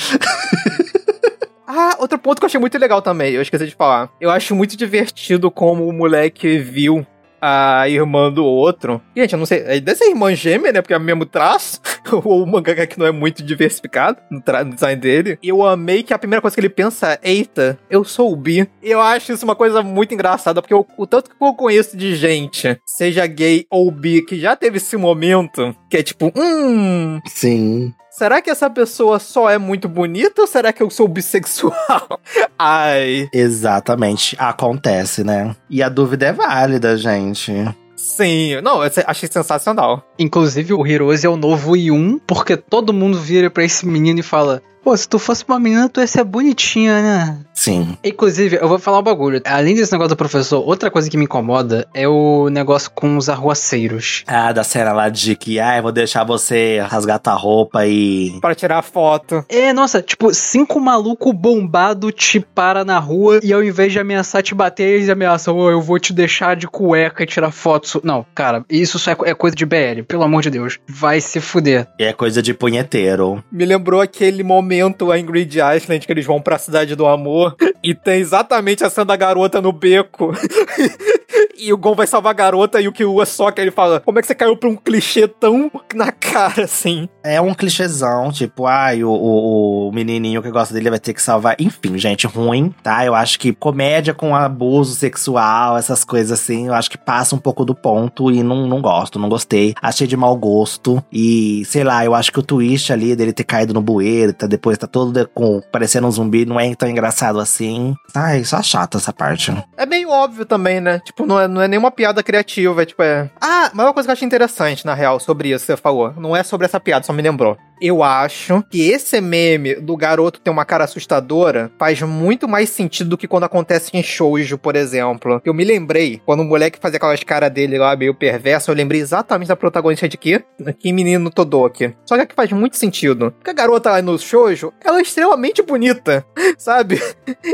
Ah, outro ponto que eu achei muito legal também, eu esqueci de falar. Eu acho muito divertido como o moleque viu a irmã do outro. Gente, eu não sei, é deve ser irmã gêmea, né? Porque é o mesmo traço. Ou o mangaka que não é muito diversificado no, no, design dele. Eu amei que a primeira coisa que ele pensa é: eita, eu sou o bi. Eu acho isso uma coisa muito engraçada, porque eu, o tanto que eu conheço de gente, seja gay ou bi, que já teve esse momento, que é tipo, hum. Sim. Será que essa pessoa só é muito bonita ou será que eu sou bissexual? Ai. Exatamente. Acontece, né? E a dúvida é válida, gente. Sim, não, eu achei sensacional. Inclusive, o Hirose é o novo Yun, porque todo mundo vira pra esse menino e fala: Pô, se tu fosse uma menina, tu ia ser bonitinha, né? Sim. Inclusive, eu vou falar um bagulho. Além desse negócio do professor, outra coisa que me incomoda é o negócio com os arruaceiros. Ah, da cena lá de que, ah, eu vou deixar você rasgar tua roupa e. Para tirar foto. É, nossa, tipo, cinco maluco bombado te para na rua e ao invés de ameaçar te bater, eles ameaçam, oh, eu vou te deixar de cueca e tirar fotos. Não, cara, isso só é, é coisa de BL, pelo amor de Deus. Vai se fuder. É coisa de punheteiro. Me lembrou aquele momento momento a Ingrid Island que eles vão pra Cidade do Amor e tem exatamente a cena da garota no beco. e o Gon vai salvar a garota e o Killua só que ele fala: Como é que você caiu pra um clichê tão na cara assim? É um clichêzão, tipo, ai, o, o, o, menininho que gosta dele vai ter que salvar. Enfim, gente, ruim, tá? Eu acho que comédia com abuso sexual, essas coisas assim, eu acho que passa um pouco do ponto e não, não gosto, não gostei. Achei de mau gosto. E, sei lá, eu acho que o twist ali dele ter caído no bueiro, tá, depois tá todo com, parecendo um zumbi, não é tão engraçado assim. Ai, só chato essa parte. É meio óbvio também, né? Tipo, não é, não é nenhuma piada criativa, é tipo, é. Ah, mas uma coisa que eu achei interessante, na real, sobre isso que você falou. Não é sobre essa piada, só me lembrou. Eu acho que esse meme do garoto ter uma cara assustadora faz muito mais sentido do que quando acontece em shoujo, por exemplo. Eu me lembrei, quando o moleque fazia aquelas caras dele lá meio perverso, eu lembrei exatamente da protagonista de quê? Que menino Todoki. Só que aqui faz muito sentido. Porque a garota lá no shoujo, ela é extremamente bonita, sabe?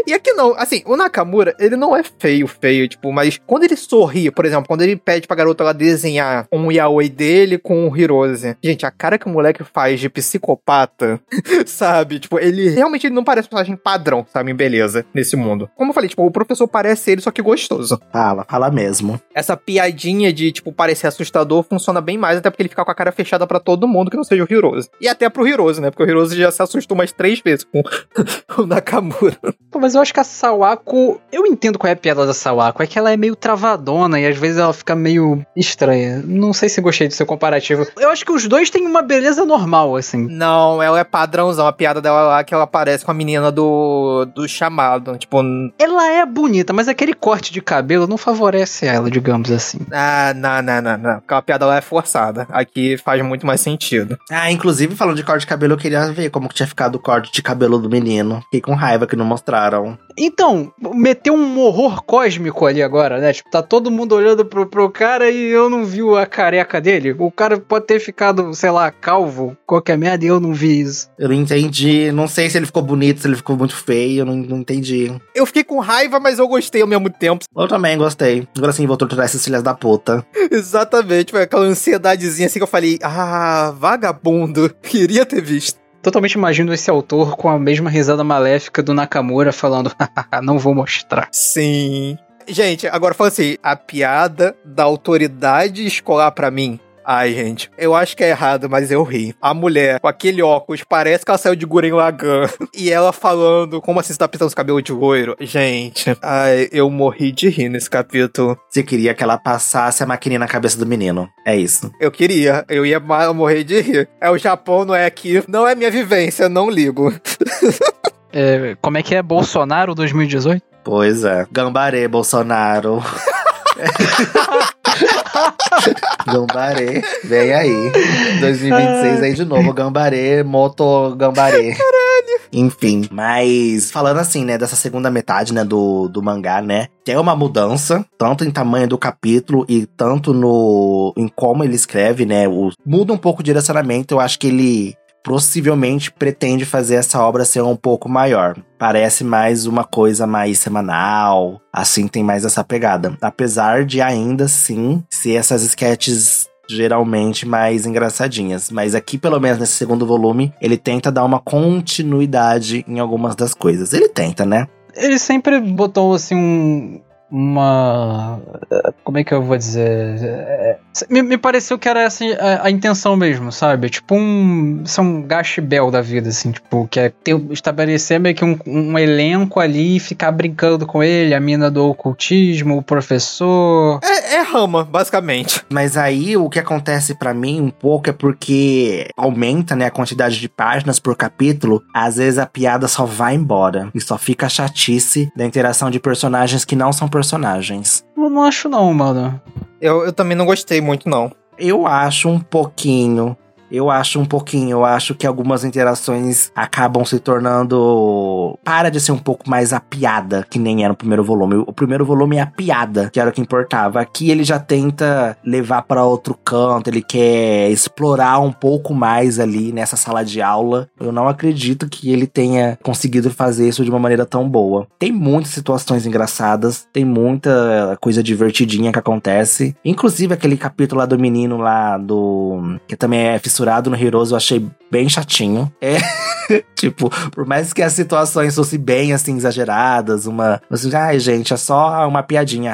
E aqui não. Assim, o Nakamura, ele não é feio, feio, tipo, mas quando ele sorri, por exemplo, quando ele pede pra garota lá desenhar um yaoi dele com o Hirose, gente, a cara que o moleque faz de psicopata, sabe? Tipo, ele realmente não parece um personagem padrão, sabe? Em beleza, nesse mundo. Como eu falei, tipo, o professor parece ele, só que gostoso. Fala, fala mesmo. Essa piadinha de, tipo, parecer assustador funciona bem mais, até porque ele fica com a cara fechada para todo mundo que não seja o Hirose. E até pro Hirose, né? Porque o Hirose já se assustou umas três vezes com o Nakamura. Pô, mas eu acho que a Sawako. Eu entendo qual é a piada da Sawako. É que ela é meio travadona e às vezes ela fica meio estranha. Não sei se gostei do seu comparativo. Eu acho que os dois têm uma beleza normal, assim. Não, ela é padrãozão. A piada dela lá que ela aparece com a menina do, do chamado. Tipo. Ela é bonita, mas aquele corte de cabelo não favorece ela, digamos assim. Ah, não, não, não, não. Aquela piada lá é forçada. Aqui faz muito mais sentido. Ah, inclusive, falando de corte de cabelo, eu queria ver como que tinha ficado o corte de cabelo do menino. Fiquei com raiva que não mostraram. Então, meteu um horror cósmico ali agora, né? Tipo, tá todo mundo olhando pro, pro cara e eu não vi a careca dele. O cara pode ter ficado, sei lá, calvo, qualquer merda, e eu não vi isso. Eu não entendi. Não sei se ele ficou bonito, se ele ficou muito feio, eu não, não entendi. Eu fiquei com raiva, mas eu gostei ao mesmo tempo. Eu também gostei. Agora sim, vou torturar essas filhas da puta. Exatamente, foi aquela ansiedadezinha assim que eu falei, ah, vagabundo, queria ter visto. Totalmente imagino esse autor com a mesma risada maléfica do Nakamura falando, não vou mostrar. Sim. Gente, agora fala assim, a piada da autoridade escolar para mim Ai, gente, eu acho que é errado, mas eu ri. A mulher com aquele óculos, parece que ela saiu de Guren Lagan. E ela falando como assim você tá pintando os cabelos de loiro. Gente, ai, eu morri de rir nesse capítulo. Você queria que ela passasse a maquininha na cabeça do menino. É isso. Eu queria. Eu ia morrer de rir. É o Japão, não é aqui. Não é minha vivência, não ligo. É, como é que é Bolsonaro 2018? Pois é. Gambaré, Bolsonaro. Gambaré, vem aí. 2026 aí de novo, Gambaré, Moto Gambaré. Caralho. Enfim, mas falando assim, né, dessa segunda metade, né, do, do mangá, né, tem uma mudança, tanto em tamanho do capítulo e tanto no em como ele escreve, né, o, muda um pouco o direcionamento, eu acho que ele possivelmente pretende fazer essa obra ser um pouco maior. Parece mais uma coisa mais semanal, assim tem mais essa pegada. Apesar de ainda assim ser essas sketches geralmente mais engraçadinhas. Mas aqui, pelo menos nesse segundo volume, ele tenta dar uma continuidade em algumas das coisas. Ele tenta, né? Ele sempre botou assim um, uma. Como é que eu vou dizer? É, me, me pareceu que era essa a, a, intenção mesmo, sabe? Tipo um. São um gashbel da vida, assim, tipo, que é ter, estabelecer meio que um, um, elenco ali e ficar brincando com ele, a mina do ocultismo, o professor. É, é rama, basicamente. Mas aí o que acontece para mim um pouco é porque aumenta, né, a quantidade de páginas por capítulo, às vezes a piada só vai embora. E só fica a chatice da interação de personagens que não são personagens personagens. Eu não acho não, mano. Eu, eu também não gostei muito, não. Eu acho um pouquinho. Eu acho um pouquinho, eu acho que algumas interações acabam se tornando. Para de ser um pouco mais a piada, que nem era no primeiro volume. O primeiro volume é a piada, que era o que importava. Aqui ele já tenta levar para outro canto, ele quer explorar um pouco mais ali nessa sala de aula. Eu não acredito que ele tenha conseguido fazer isso de uma maneira tão boa. Tem muitas situações engraçadas, tem muita coisa divertidinha que acontece. Inclusive aquele capítulo lá do menino lá do. que também é fissurado fissurado no Heroes eu achei bem chatinho. É. tipo, por mais que as situações fossem bem assim, exageradas, uma. Assim, Ai, gente, é só uma piadinha.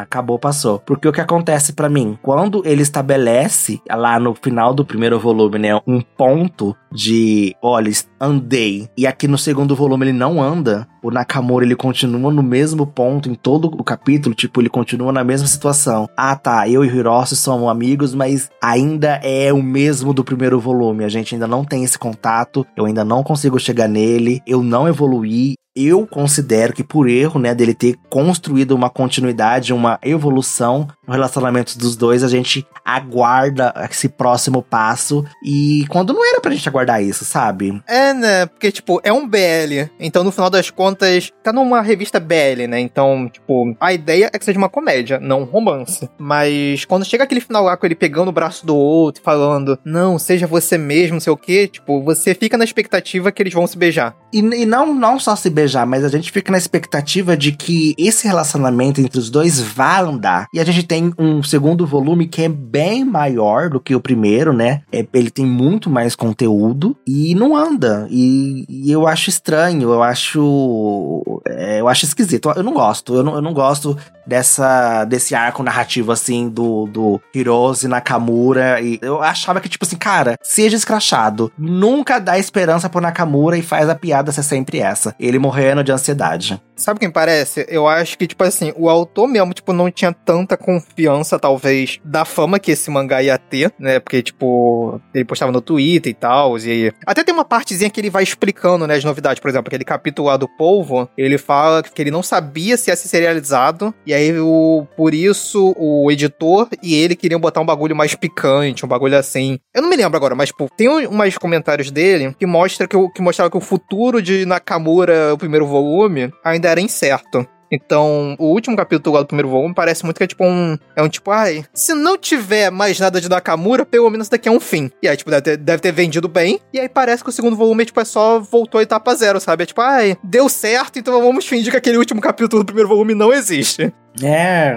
Acabou, passou. Porque o que acontece para mim? Quando ele estabelece lá no final do primeiro volume, né? Um ponto de, olha, andei. E aqui no segundo volume ele não anda. O Nakamura ele continua no mesmo ponto em todo o capítulo, tipo, ele continua na mesma situação. Ah, tá, eu e o Hiroshi somos amigos, mas ainda é o mesmo do primeiro volume. A gente ainda não tem esse contato, eu ainda não consigo chegar nele, eu não evoluí, eu considero que por erro, né, dele ter construído uma continuidade, uma evolução no relacionamento dos dois, a gente aguarda esse próximo passo e quando não era pra gente aguardar isso, sabe? É, né, porque, tipo, é um BL, então no final das contas, tá numa revista BL, né, então, tipo, a ideia é que seja uma comédia, não um romance. Mas quando chega aquele final lá com ele pegando o braço do outro e falando, não, seja você mesmo, não sei o que, tipo, você fica na expectativa que eles vão se beijar. E, e não, não só se beijar, beijar, mas a gente fica na expectativa de que esse relacionamento entre os dois vá andar. E a gente tem um segundo volume que é bem maior do que o primeiro, né? É, ele tem muito mais conteúdo e não anda. E, e eu acho estranho, eu acho. É, eu acho esquisito. Eu não gosto. Eu não, eu não gosto dessa desse arco narrativo assim do do Hirose Nakamura e eu achava que tipo assim, cara, seja escrachado, nunca dá esperança pro Nakamura e faz a piada ser sempre essa. Ele morrendo de ansiedade. Sabe quem parece? Eu acho que tipo assim, o autor mesmo tipo não tinha tanta confiança talvez da fama que esse mangá ia ter, né? Porque tipo, ele postava no Twitter e tal, e até tem uma partezinha que ele vai explicando, né, as novidades, por exemplo, aquele capítulo lá do Polvo, ele fala que ele não sabia se ia ser serializado e aí, o, por isso, o editor e ele queriam botar um bagulho mais picante, um bagulho assim. Eu não me lembro agora, mas, pô, tem umas comentários dele que mostra que, que mostrava que o futuro de Nakamura, o primeiro volume, ainda era incerto. Então, o último capítulo do primeiro volume parece muito que é tipo um. É um tipo, ai, se não tiver mais nada de Nakamura, pelo menos daqui é um fim. E aí, tipo, deve ter, deve ter vendido bem. E aí parece que o segundo volume, tipo, é só voltou à etapa zero, sabe? É tipo, ai, deu certo, então vamos fingir que aquele último capítulo do primeiro volume não existe. É.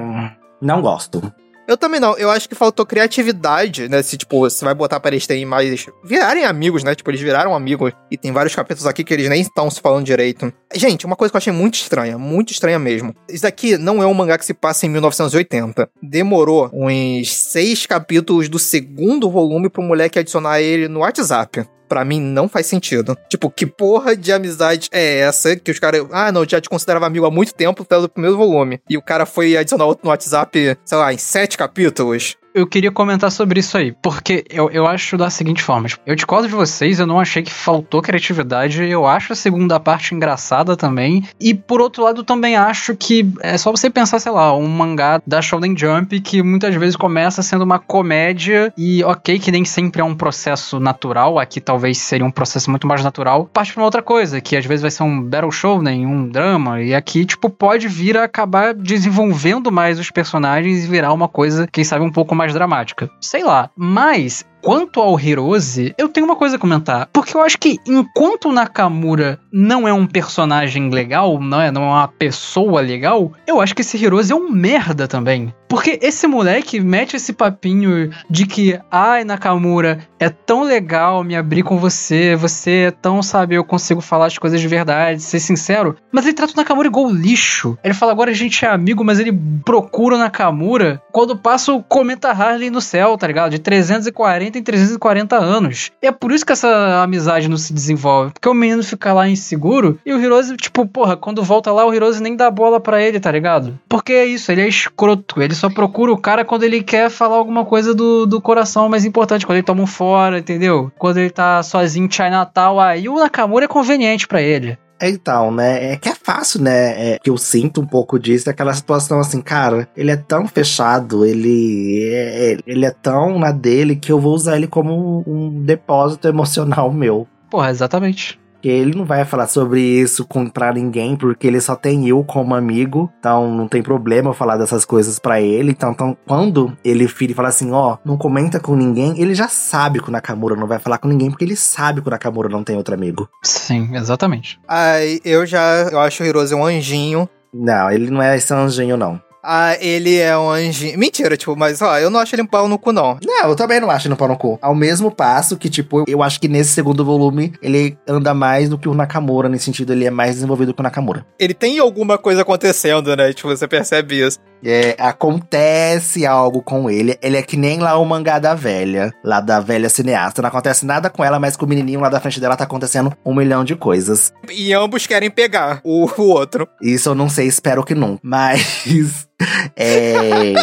Não gosto. Eu também não. Eu acho que faltou criatividade, né? Se, tipo, você vai botar pra eles terem mais. virarem amigos, né? Tipo, eles viraram amigos. E tem vários capítulos aqui que eles nem estão se falando direito. Gente, uma coisa que eu achei muito estranha, muito estranha mesmo. Isso daqui não é um mangá que se passa em 1980. Demorou uns seis capítulos do segundo volume pro moleque adicionar ele no WhatsApp para mim não faz sentido. Tipo, que porra de amizade é essa que os caras. Ah, não, já te considerava amigo há muito tempo pelo primeiro volume. E o cara foi adicionar outro no WhatsApp, sei lá, em sete capítulos. Eu queria comentar sobre isso aí, porque eu, eu acho da seguinte forma: tipo, eu discordo de vocês, eu não achei que faltou criatividade, eu acho a segunda parte engraçada também, e por outro lado, também acho que é só você pensar, sei lá, um mangá da Shonen Jump que muitas vezes começa sendo uma comédia, e ok, que nem sempre é um processo natural, aqui talvez seria um processo muito mais natural, parte pra uma outra coisa, que às vezes vai ser um Battle Shonen, um drama, e aqui, tipo, pode vir a acabar desenvolvendo mais os personagens e virar uma coisa, quem sabe, um pouco mais dramática. Sei lá. Mas Quanto ao Hirose, eu tenho uma coisa a comentar. Porque eu acho que enquanto o Nakamura não é um personagem legal, não é, não é uma pessoa legal, eu acho que esse Hirose é um merda também. Porque esse moleque mete esse papinho de que, ai, Nakamura, é tão legal me abrir com você, você é tão, sabe, eu consigo falar as coisas de verdade, ser sincero. Mas ele trata o Nakamura igual lixo. Ele fala, agora a gente é amigo, mas ele procura o Nakamura quando passa o Cometa Harley no céu, tá ligado? De 340 em 340 anos. E é por isso que essa amizade não se desenvolve. Porque o menino fica lá inseguro e o Hirose, tipo, porra, quando volta lá, o Hirose nem dá bola para ele, tá ligado? Porque é isso, ele é escroto. Ele só procura o cara quando ele quer falar alguma coisa do, do coração mais importante, quando ele toma um fora, entendeu? Quando ele tá sozinho em Chinatown, aí o Nakamura é conveniente para ele. É, então, né? É que é fácil, né? É, que eu sinto um pouco disso, é aquela situação assim, cara, ele é tão fechado, ele é, ele é tão na dele que eu vou usar ele como um depósito emocional meu. Porra, exatamente ele não vai falar sobre isso contra ninguém, porque ele só tem eu como amigo, então não tem problema eu falar dessas coisas para ele. Então, então, quando ele filho fala assim, ó, oh, não comenta com ninguém, ele já sabe que o Nakamura não vai falar com ninguém, porque ele sabe que o Nakamura não tem outro amigo. Sim, exatamente. Ai, eu já eu acho o Hirozu um anjinho. Não, ele não é esse anjinho, não. Ah, ele é um anjinho. Mentira, tipo, mas ó, eu não acho ele um pau no cu, não. Não, eu também não acho ele um pau no cu. Ao mesmo passo que, tipo, eu acho que nesse segundo volume ele anda mais do que o Nakamura, nesse sentido, ele é mais desenvolvido que o Nakamura. Ele tem alguma coisa acontecendo, né? Tipo, você percebe isso. É, acontece algo com ele. Ele é que nem lá o mangá da velha, lá da velha cineasta. Não acontece nada com ela, mas com o menininho lá da frente dela tá acontecendo um milhão de coisas. E ambos querem pegar o, o outro. Isso eu não sei, espero que não. Mas é.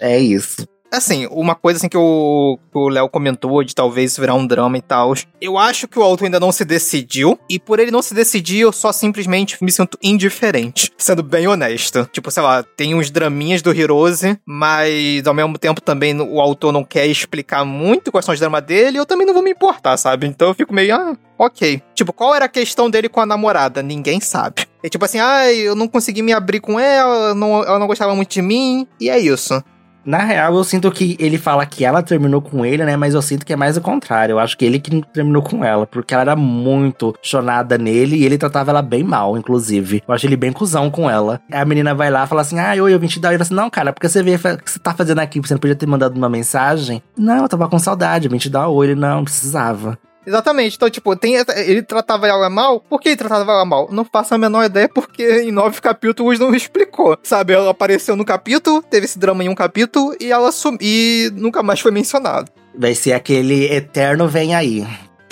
é isso. Assim, uma coisa assim que o Léo comentou de talvez virar um drama e tal. Eu acho que o autor ainda não se decidiu. E por ele não se decidir, eu só simplesmente me sinto indiferente. Sendo bem honesto. Tipo, sei lá, tem uns draminhas do Hirose, mas ao mesmo tempo também o autor não quer explicar muito quais são os dramas dele. Eu também não vou me importar, sabe? Então eu fico meio, ah, ok. Tipo, qual era a questão dele com a namorada? Ninguém sabe. É tipo assim, ah, eu não consegui me abrir com ela, não, ela não gostava muito de mim, e é isso. Na real, eu sinto que ele fala que ela terminou com ele, né? Mas eu sinto que é mais o contrário. Eu acho que ele que terminou com ela, porque ela era muito chonada nele e ele tratava ela bem mal, inclusive. Eu acho ele bem cuzão com ela. Aí a menina vai lá e fala assim: Ah, oi, eu vim te dar. Ele fala assim: Não, cara, porque você vê o que você tá fazendo aqui? Você não podia ter mandado uma mensagem? Não, eu tava com saudade, eu vim te dar oi. Ele não, precisava. Exatamente. Então, tipo, tem ele tratava ela mal. Por que ele tratava ela mal? Não faço a menor ideia, porque em nove capítulos não explicou. Sabe, ela apareceu no capítulo, teve esse drama em um capítulo e ela sumiu. E nunca mais foi mencionado. Vai ser aquele eterno vem aí.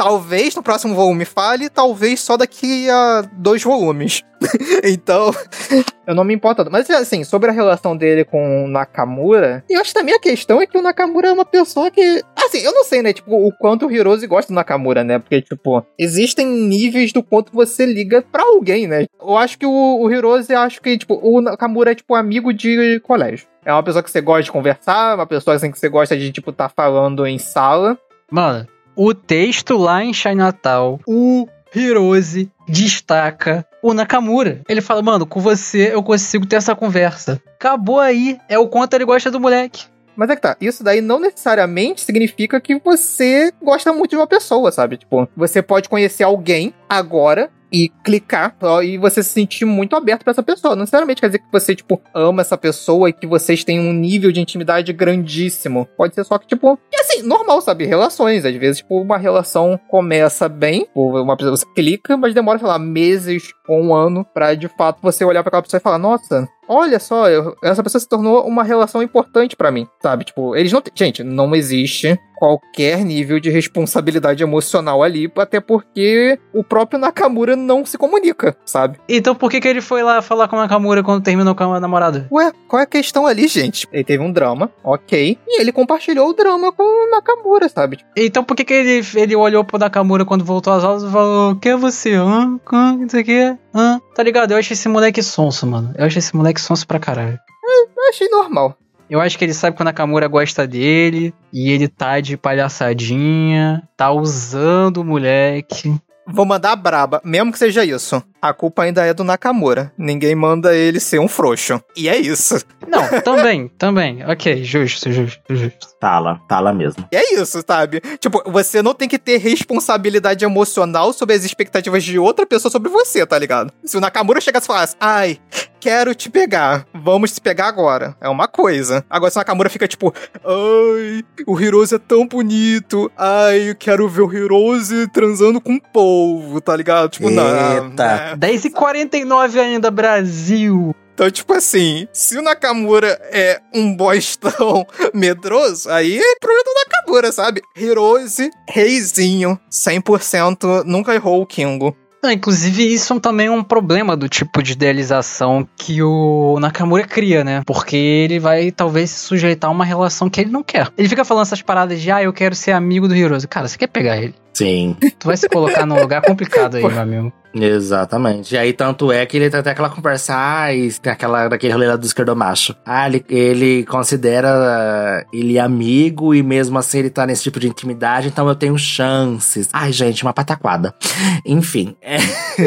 Talvez no próximo volume fale, talvez só daqui a dois volumes. então, eu não me importo. Mas assim, sobre a relação dele com o Nakamura, eu acho que também a questão é que o Nakamura é uma pessoa que. Assim, eu não sei, né? Tipo, o quanto o Hirose gosta do Nakamura, né? Porque, tipo, existem níveis do quanto você liga pra alguém, né? Eu acho que o, o Hirose, acho que, tipo, o Nakamura é, tipo, amigo de colégio. É uma pessoa que você gosta de conversar, uma pessoa assim que você gosta de, tipo, tá falando em sala. Mano, o texto lá em Chinatown, o Hirose destaca o Nakamura. Ele fala, mano, com você eu consigo ter essa conversa. Acabou aí. É o quanto ele gosta do moleque. Mas é que tá, isso daí não necessariamente significa que você gosta muito de uma pessoa, sabe? Tipo, você pode conhecer alguém agora e clicar e você se sentir muito aberto para essa pessoa. Não necessariamente quer dizer que você, tipo, ama essa pessoa e que vocês têm um nível de intimidade grandíssimo. Pode ser só que, tipo, e assim, normal, sabe? Relações. Às vezes, tipo, uma relação começa bem, uma pessoa você clica, mas demora, sei lá, meses ou um ano pra de fato você olhar para aquela pessoa e falar: nossa, olha só, eu- essa pessoa se tornou uma relação importante pra mim, sabe? Tipo, eles não. têm- Gente, não existe qualquer nível de responsabilidade emocional ali, até porque o próprio Nakamura não se comunica, sabe? Então por que, que ele foi lá falar com a Nakamura quando terminou com a namorada? Ué, qual é a questão ali, gente? Ele teve um drama, ok, e ele compartilhou o drama com o Nakamura, sabe? Tipo, Então por que, que ele, ele olhou pro Nakamura quando voltou às aulas e falou: Quem é você? Hã? Hã? Não sei Tá ligado? Eu acho esse moleque sonso, mano. Eu acho esse moleque sonso pra caralho. eu achei normal. Eu acho que ele sabe que o Nakamura gosta dele e ele tá de palhaçadinha, tá usando o moleque. Vou mandar a braba, mesmo que seja isso. A culpa ainda é do Nakamura. Ninguém manda ele ser um frouxo. E é isso. Não, também, também. Ok, justo, justo, justo. Tala, tala mesmo. E é isso, sabe? Tipo, você não tem que ter responsabilidade emocional sobre as expectativas de outra pessoa sobre você, tá ligado? Se o Nakamura chegasse e falasse, ai, quero te pegar, vamos se pegar agora. É uma coisa. Agora, se o Nakamura fica tipo, ai, o Hirose é tão bonito, ai, eu quero ver o Hirose transando com o povo, tá ligado? Tipo, não. Eita. Né? 10h49 ainda, Brasil. Então, tipo assim, se o Nakamura é um bostão medroso, aí é problema do Nakamura, sabe? Hirose, reizinho, 100%, nunca errou o Kingo. Não, inclusive, isso também é um problema do tipo de idealização que o Nakamura cria, né? Porque ele vai talvez se sujeitar a uma relação que ele não quer. Ele fica falando essas paradas de, ah, eu quero ser amigo do Hiroshi. Cara, você quer pegar ele? Sim, Tu vai se colocar num lugar complicado aí, meu amigo. Exatamente. E aí, tanto é que ele tem até aquela conversa, ah, e tem aquela, daquele rolê lá do esquerdomacho. Ah, ele, ele considera ele amigo e mesmo assim ele tá nesse tipo de intimidade, então eu tenho chances. Ai, gente, uma pataquada. Enfim, é.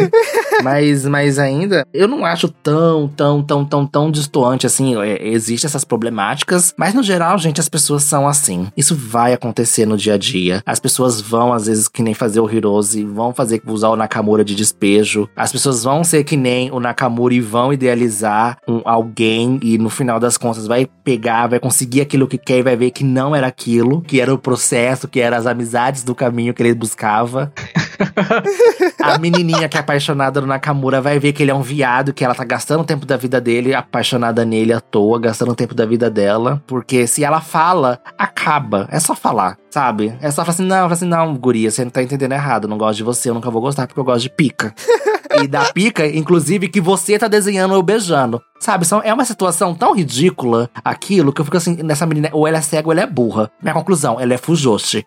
mas, mas ainda, eu não acho tão, tão, tão, tão, tão distoante assim. É, Existem essas problemáticas, mas no geral, gente, as pessoas são assim. Isso vai acontecer no dia a dia. As pessoas vão, às vezes, que nem fazer o Hirose, vão fazer usar o Nakamura de despejo. As pessoas vão ser que nem o Nakamura e vão idealizar um, alguém e no final das contas vai pegar, vai conseguir aquilo que quer e vai ver que não era aquilo, que era o processo, que eram as amizades do caminho que ele buscava. A menininha que é apaixonada no Nakamura vai ver que ele é um viado, que ela tá gastando o tempo da vida dele, apaixonada nele à toa, gastando o tempo da vida dela. Porque se ela fala, acaba. É só falar, sabe? É só falar assim, não, fala assim, não, guria, você não tá entendendo errado. Eu não gosto de você, eu nunca vou gostar porque eu gosto de pica. e da pica, inclusive, que você tá desenhando eu beijando. Sabe, são, é uma situação tão ridícula aquilo que eu fico assim, nessa menina, ou ela é cega ou ela é burra. Minha conclusão, ela é fujoshi.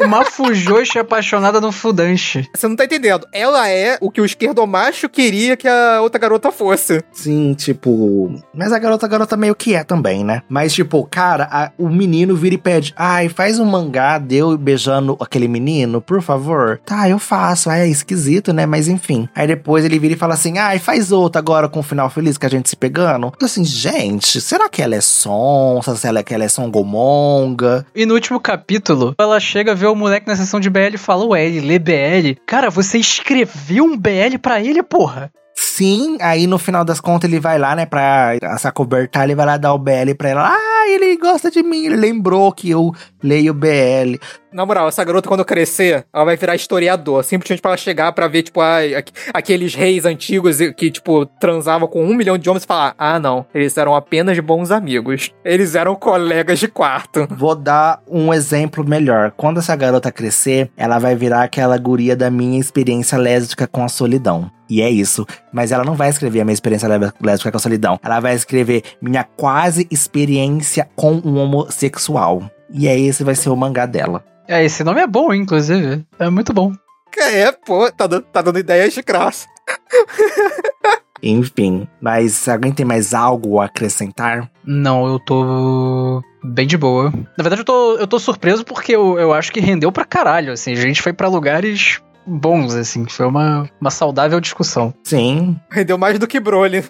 Uma Fujoshi apaixonada no Fudanshi. Você não tá entendendo. Ela é o que o esquerdomacho queria que a outra garota fosse. Sim, tipo. Mas a garota, a garota meio que é também, né? Mas, tipo, cara, a- o menino vira e pede: Ai, faz um mangá deu beijando aquele menino, por favor. Tá, eu faço. Ai, é esquisito, né? Mas enfim. Aí depois ele vira e fala assim: Ai, faz outro agora com o final feliz que a gente se pegando. Eu assim, gente, será que ela é sonsa? Será que ela é songomonga? E no último capítulo, ela chega, vê o moleque na sessão de BL e fala, ué, ele lê BL? Cara, você escreveu um BL pra ele, porra? Sim, aí no final das contas ele vai lá, né, pra se acobertar, ele vai lá dar o BL pra ela. Ah, ele gosta de mim, ele lembrou que eu leio BL. Na moral, essa garota, quando crescer, ela vai virar historiador. Simplesmente pra ela chegar pra ver, tipo, ai, aqu- aqueles reis antigos que, tipo, transavam com um milhão de homens e falar: ah, não, eles eram apenas bons amigos. Eles eram colegas de quarto. Vou dar um exemplo melhor. Quando essa garota crescer, ela vai virar aquela guria da minha experiência lésbica com a solidão. E é isso. Mas ela não vai escrever a minha experiência lé- lésbica com a solidão. Ela vai escrever minha quase experiência com um homossexual. E é esse vai ser o mangá dela. É, esse nome é bom, inclusive. É muito bom. É, pô, tá, dando- tá dando ideias de graça. Enfim, mas alguém tem mais algo a acrescentar? Não, eu tô bem de boa. Na verdade, eu tô, eu tô surpreso porque eu, eu acho que rendeu pra caralho, assim. A gente foi pra lugares bons, assim. Foi uma, uma saudável discussão. Sim, Rendeu mais do que Broly.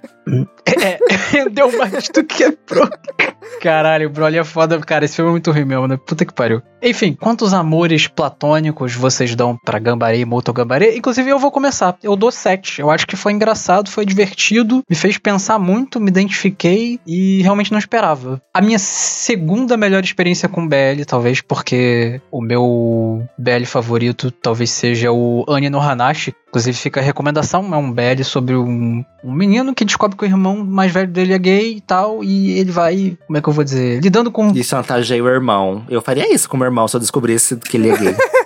É, rendeu mais do que pro... Caralho, o Broly é foda, cara. Esse filme é muito ruim mesmo, né? Puta que pariu. Enfim, quantos amores platônicos vocês dão pra Gambare e Moto Gambare? Inclusive, eu vou começar. Eu dou sete. Eu acho que foi engraçado, foi divertido, me fez pensar muito, me identifiquei e realmente não esperava. A minha segunda melhor experiência com BL, talvez, porque o meu BL favorito talvez seja o Anya no Hanashi. Inclusive, fica a recomendação: é um BL sobre um, um menino que descobre que o irmão mais velho dele é gay e tal, e ele vai, como é que eu vou dizer, lidando com. E chantageia o irmão. Eu faria isso com meu irmão se eu descobrisse que ele é gay.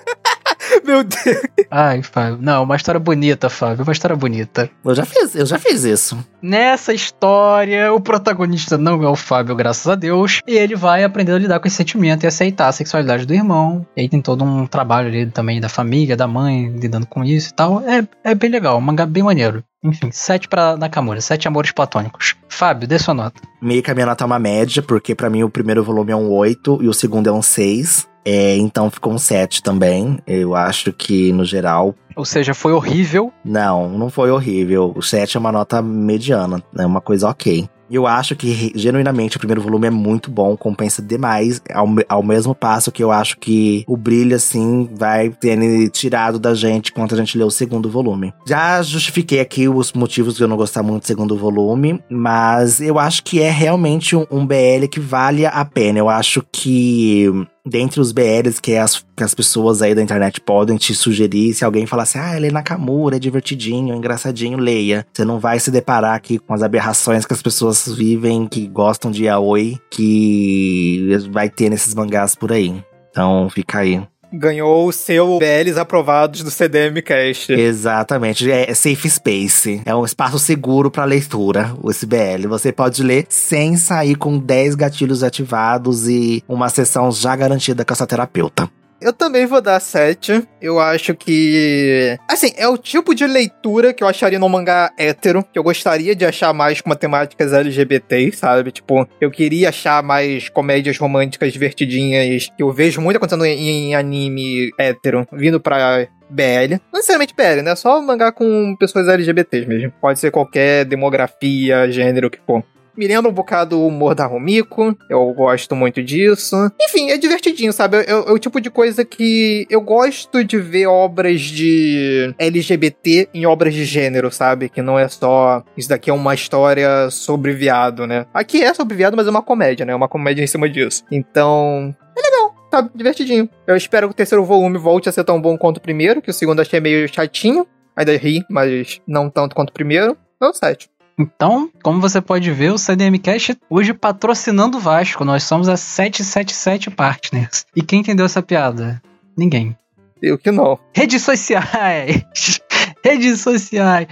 Meu Deus. Ai, Fábio. Não, uma história bonita, Fábio. Uma história bonita. eu já fiz, eu já fiz isso. Nessa história, o protagonista não é o Fábio, graças a Deus. E ele vai aprender a lidar com esse sentimento e aceitar a sexualidade do irmão. E aí tem todo um trabalho ali também da família, da mãe, lidando com isso e tal. É, é bem legal, um mangá bem maneiro. Enfim, sete pra Nakamura, sete amores platônicos. Fábio, dê sua nota. Meio que a minha nota é uma média, porque pra mim o primeiro volume é um 8 e o segundo é um 6. É, então ficou um 7 também. Eu acho que, no geral. Ou seja, foi horrível. Não, não foi horrível. O 7 é uma nota mediana, é uma coisa ok. Eu acho que, genuinamente, o primeiro volume é muito bom, compensa demais, ao, ao mesmo passo que eu acho que o brilho, assim, vai ter tirado da gente quando a gente lê o segundo volume. Já justifiquei aqui os motivos de eu não gostar muito do segundo volume, mas eu acho que é realmente um, um BL que vale a pena. Eu acho que dentre os BLs que as, que as pessoas aí da internet podem te sugerir, se alguém falar assim, ah, ele é Nakamura, é divertidinho, é engraçadinho, leia. Você não vai se deparar aqui com as aberrações que as pessoas vivem, que gostam de yaoi, que vai ter nesses mangás por aí. Então, fica aí ganhou o seu BLs aprovados do CDM Cast. Exatamente, é safe space. É um espaço seguro para leitura, o SBL. Você pode ler sem sair com 10 gatilhos ativados e uma sessão já garantida com a sua terapeuta. Eu também vou dar 7. Eu acho que. Assim, é o tipo de leitura que eu acharia num mangá hétero, que eu gostaria de achar mais com temáticas LGBT, sabe? Tipo, eu queria achar mais comédias românticas divertidinhas, que eu vejo muito acontecendo em, em anime hétero, vindo pra BL. Não necessariamente BL, né? Só mangá com pessoas LGBTs mesmo. Pode ser qualquer demografia, gênero, que for. Me lembra um bocado o humor da Romiko. Eu gosto muito disso. Enfim, é divertidinho, sabe? É, é, o tipo de coisa que eu gosto de ver obras de LGBT em obras de gênero, sabe? Que não é só. Isso daqui é uma história sobre viado, né? Aqui é sobre viado, mas é uma comédia, né? É uma comédia em cima disso. Então. É legal tá divertidinho. Eu espero que o terceiro volume volte a ser tão bom quanto o primeiro, que o segundo achei meio chatinho. Ainda ri, mas não tanto quanto o primeiro. Então, 7. Então, como você pode ver, o CDM Cash hoje patrocinando o Vasco. Nós somos a 777 Partners. E quem entendeu essa piada? Ninguém. Eu que não. Redes sociais. Redes sociais.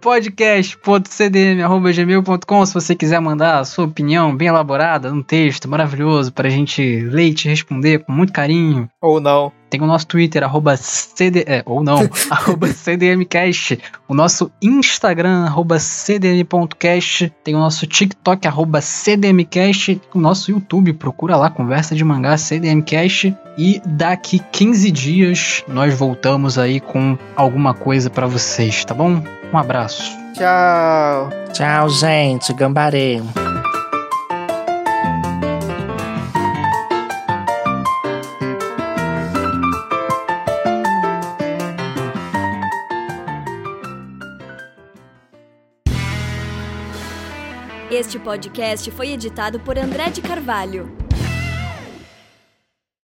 podcast.cdm.gmail.com se você quiser mandar a sua opinião bem elaborada, um texto maravilhoso para a gente ler e te responder com muito carinho. Ou não. Tem o nosso Twitter, arroba CD, é, ou não, arroba CDMcast. O nosso Instagram, arroba CDM.cast. Tem o nosso TikTok, arroba CDMcast. O nosso YouTube, procura lá, Conversa de Mangá CDMcast. E daqui 15 dias nós voltamos aí com alguma coisa para vocês, tá bom? Um abraço. Tchau. Tchau, gente. Gambarei. Este podcast foi editado por André de Carvalho.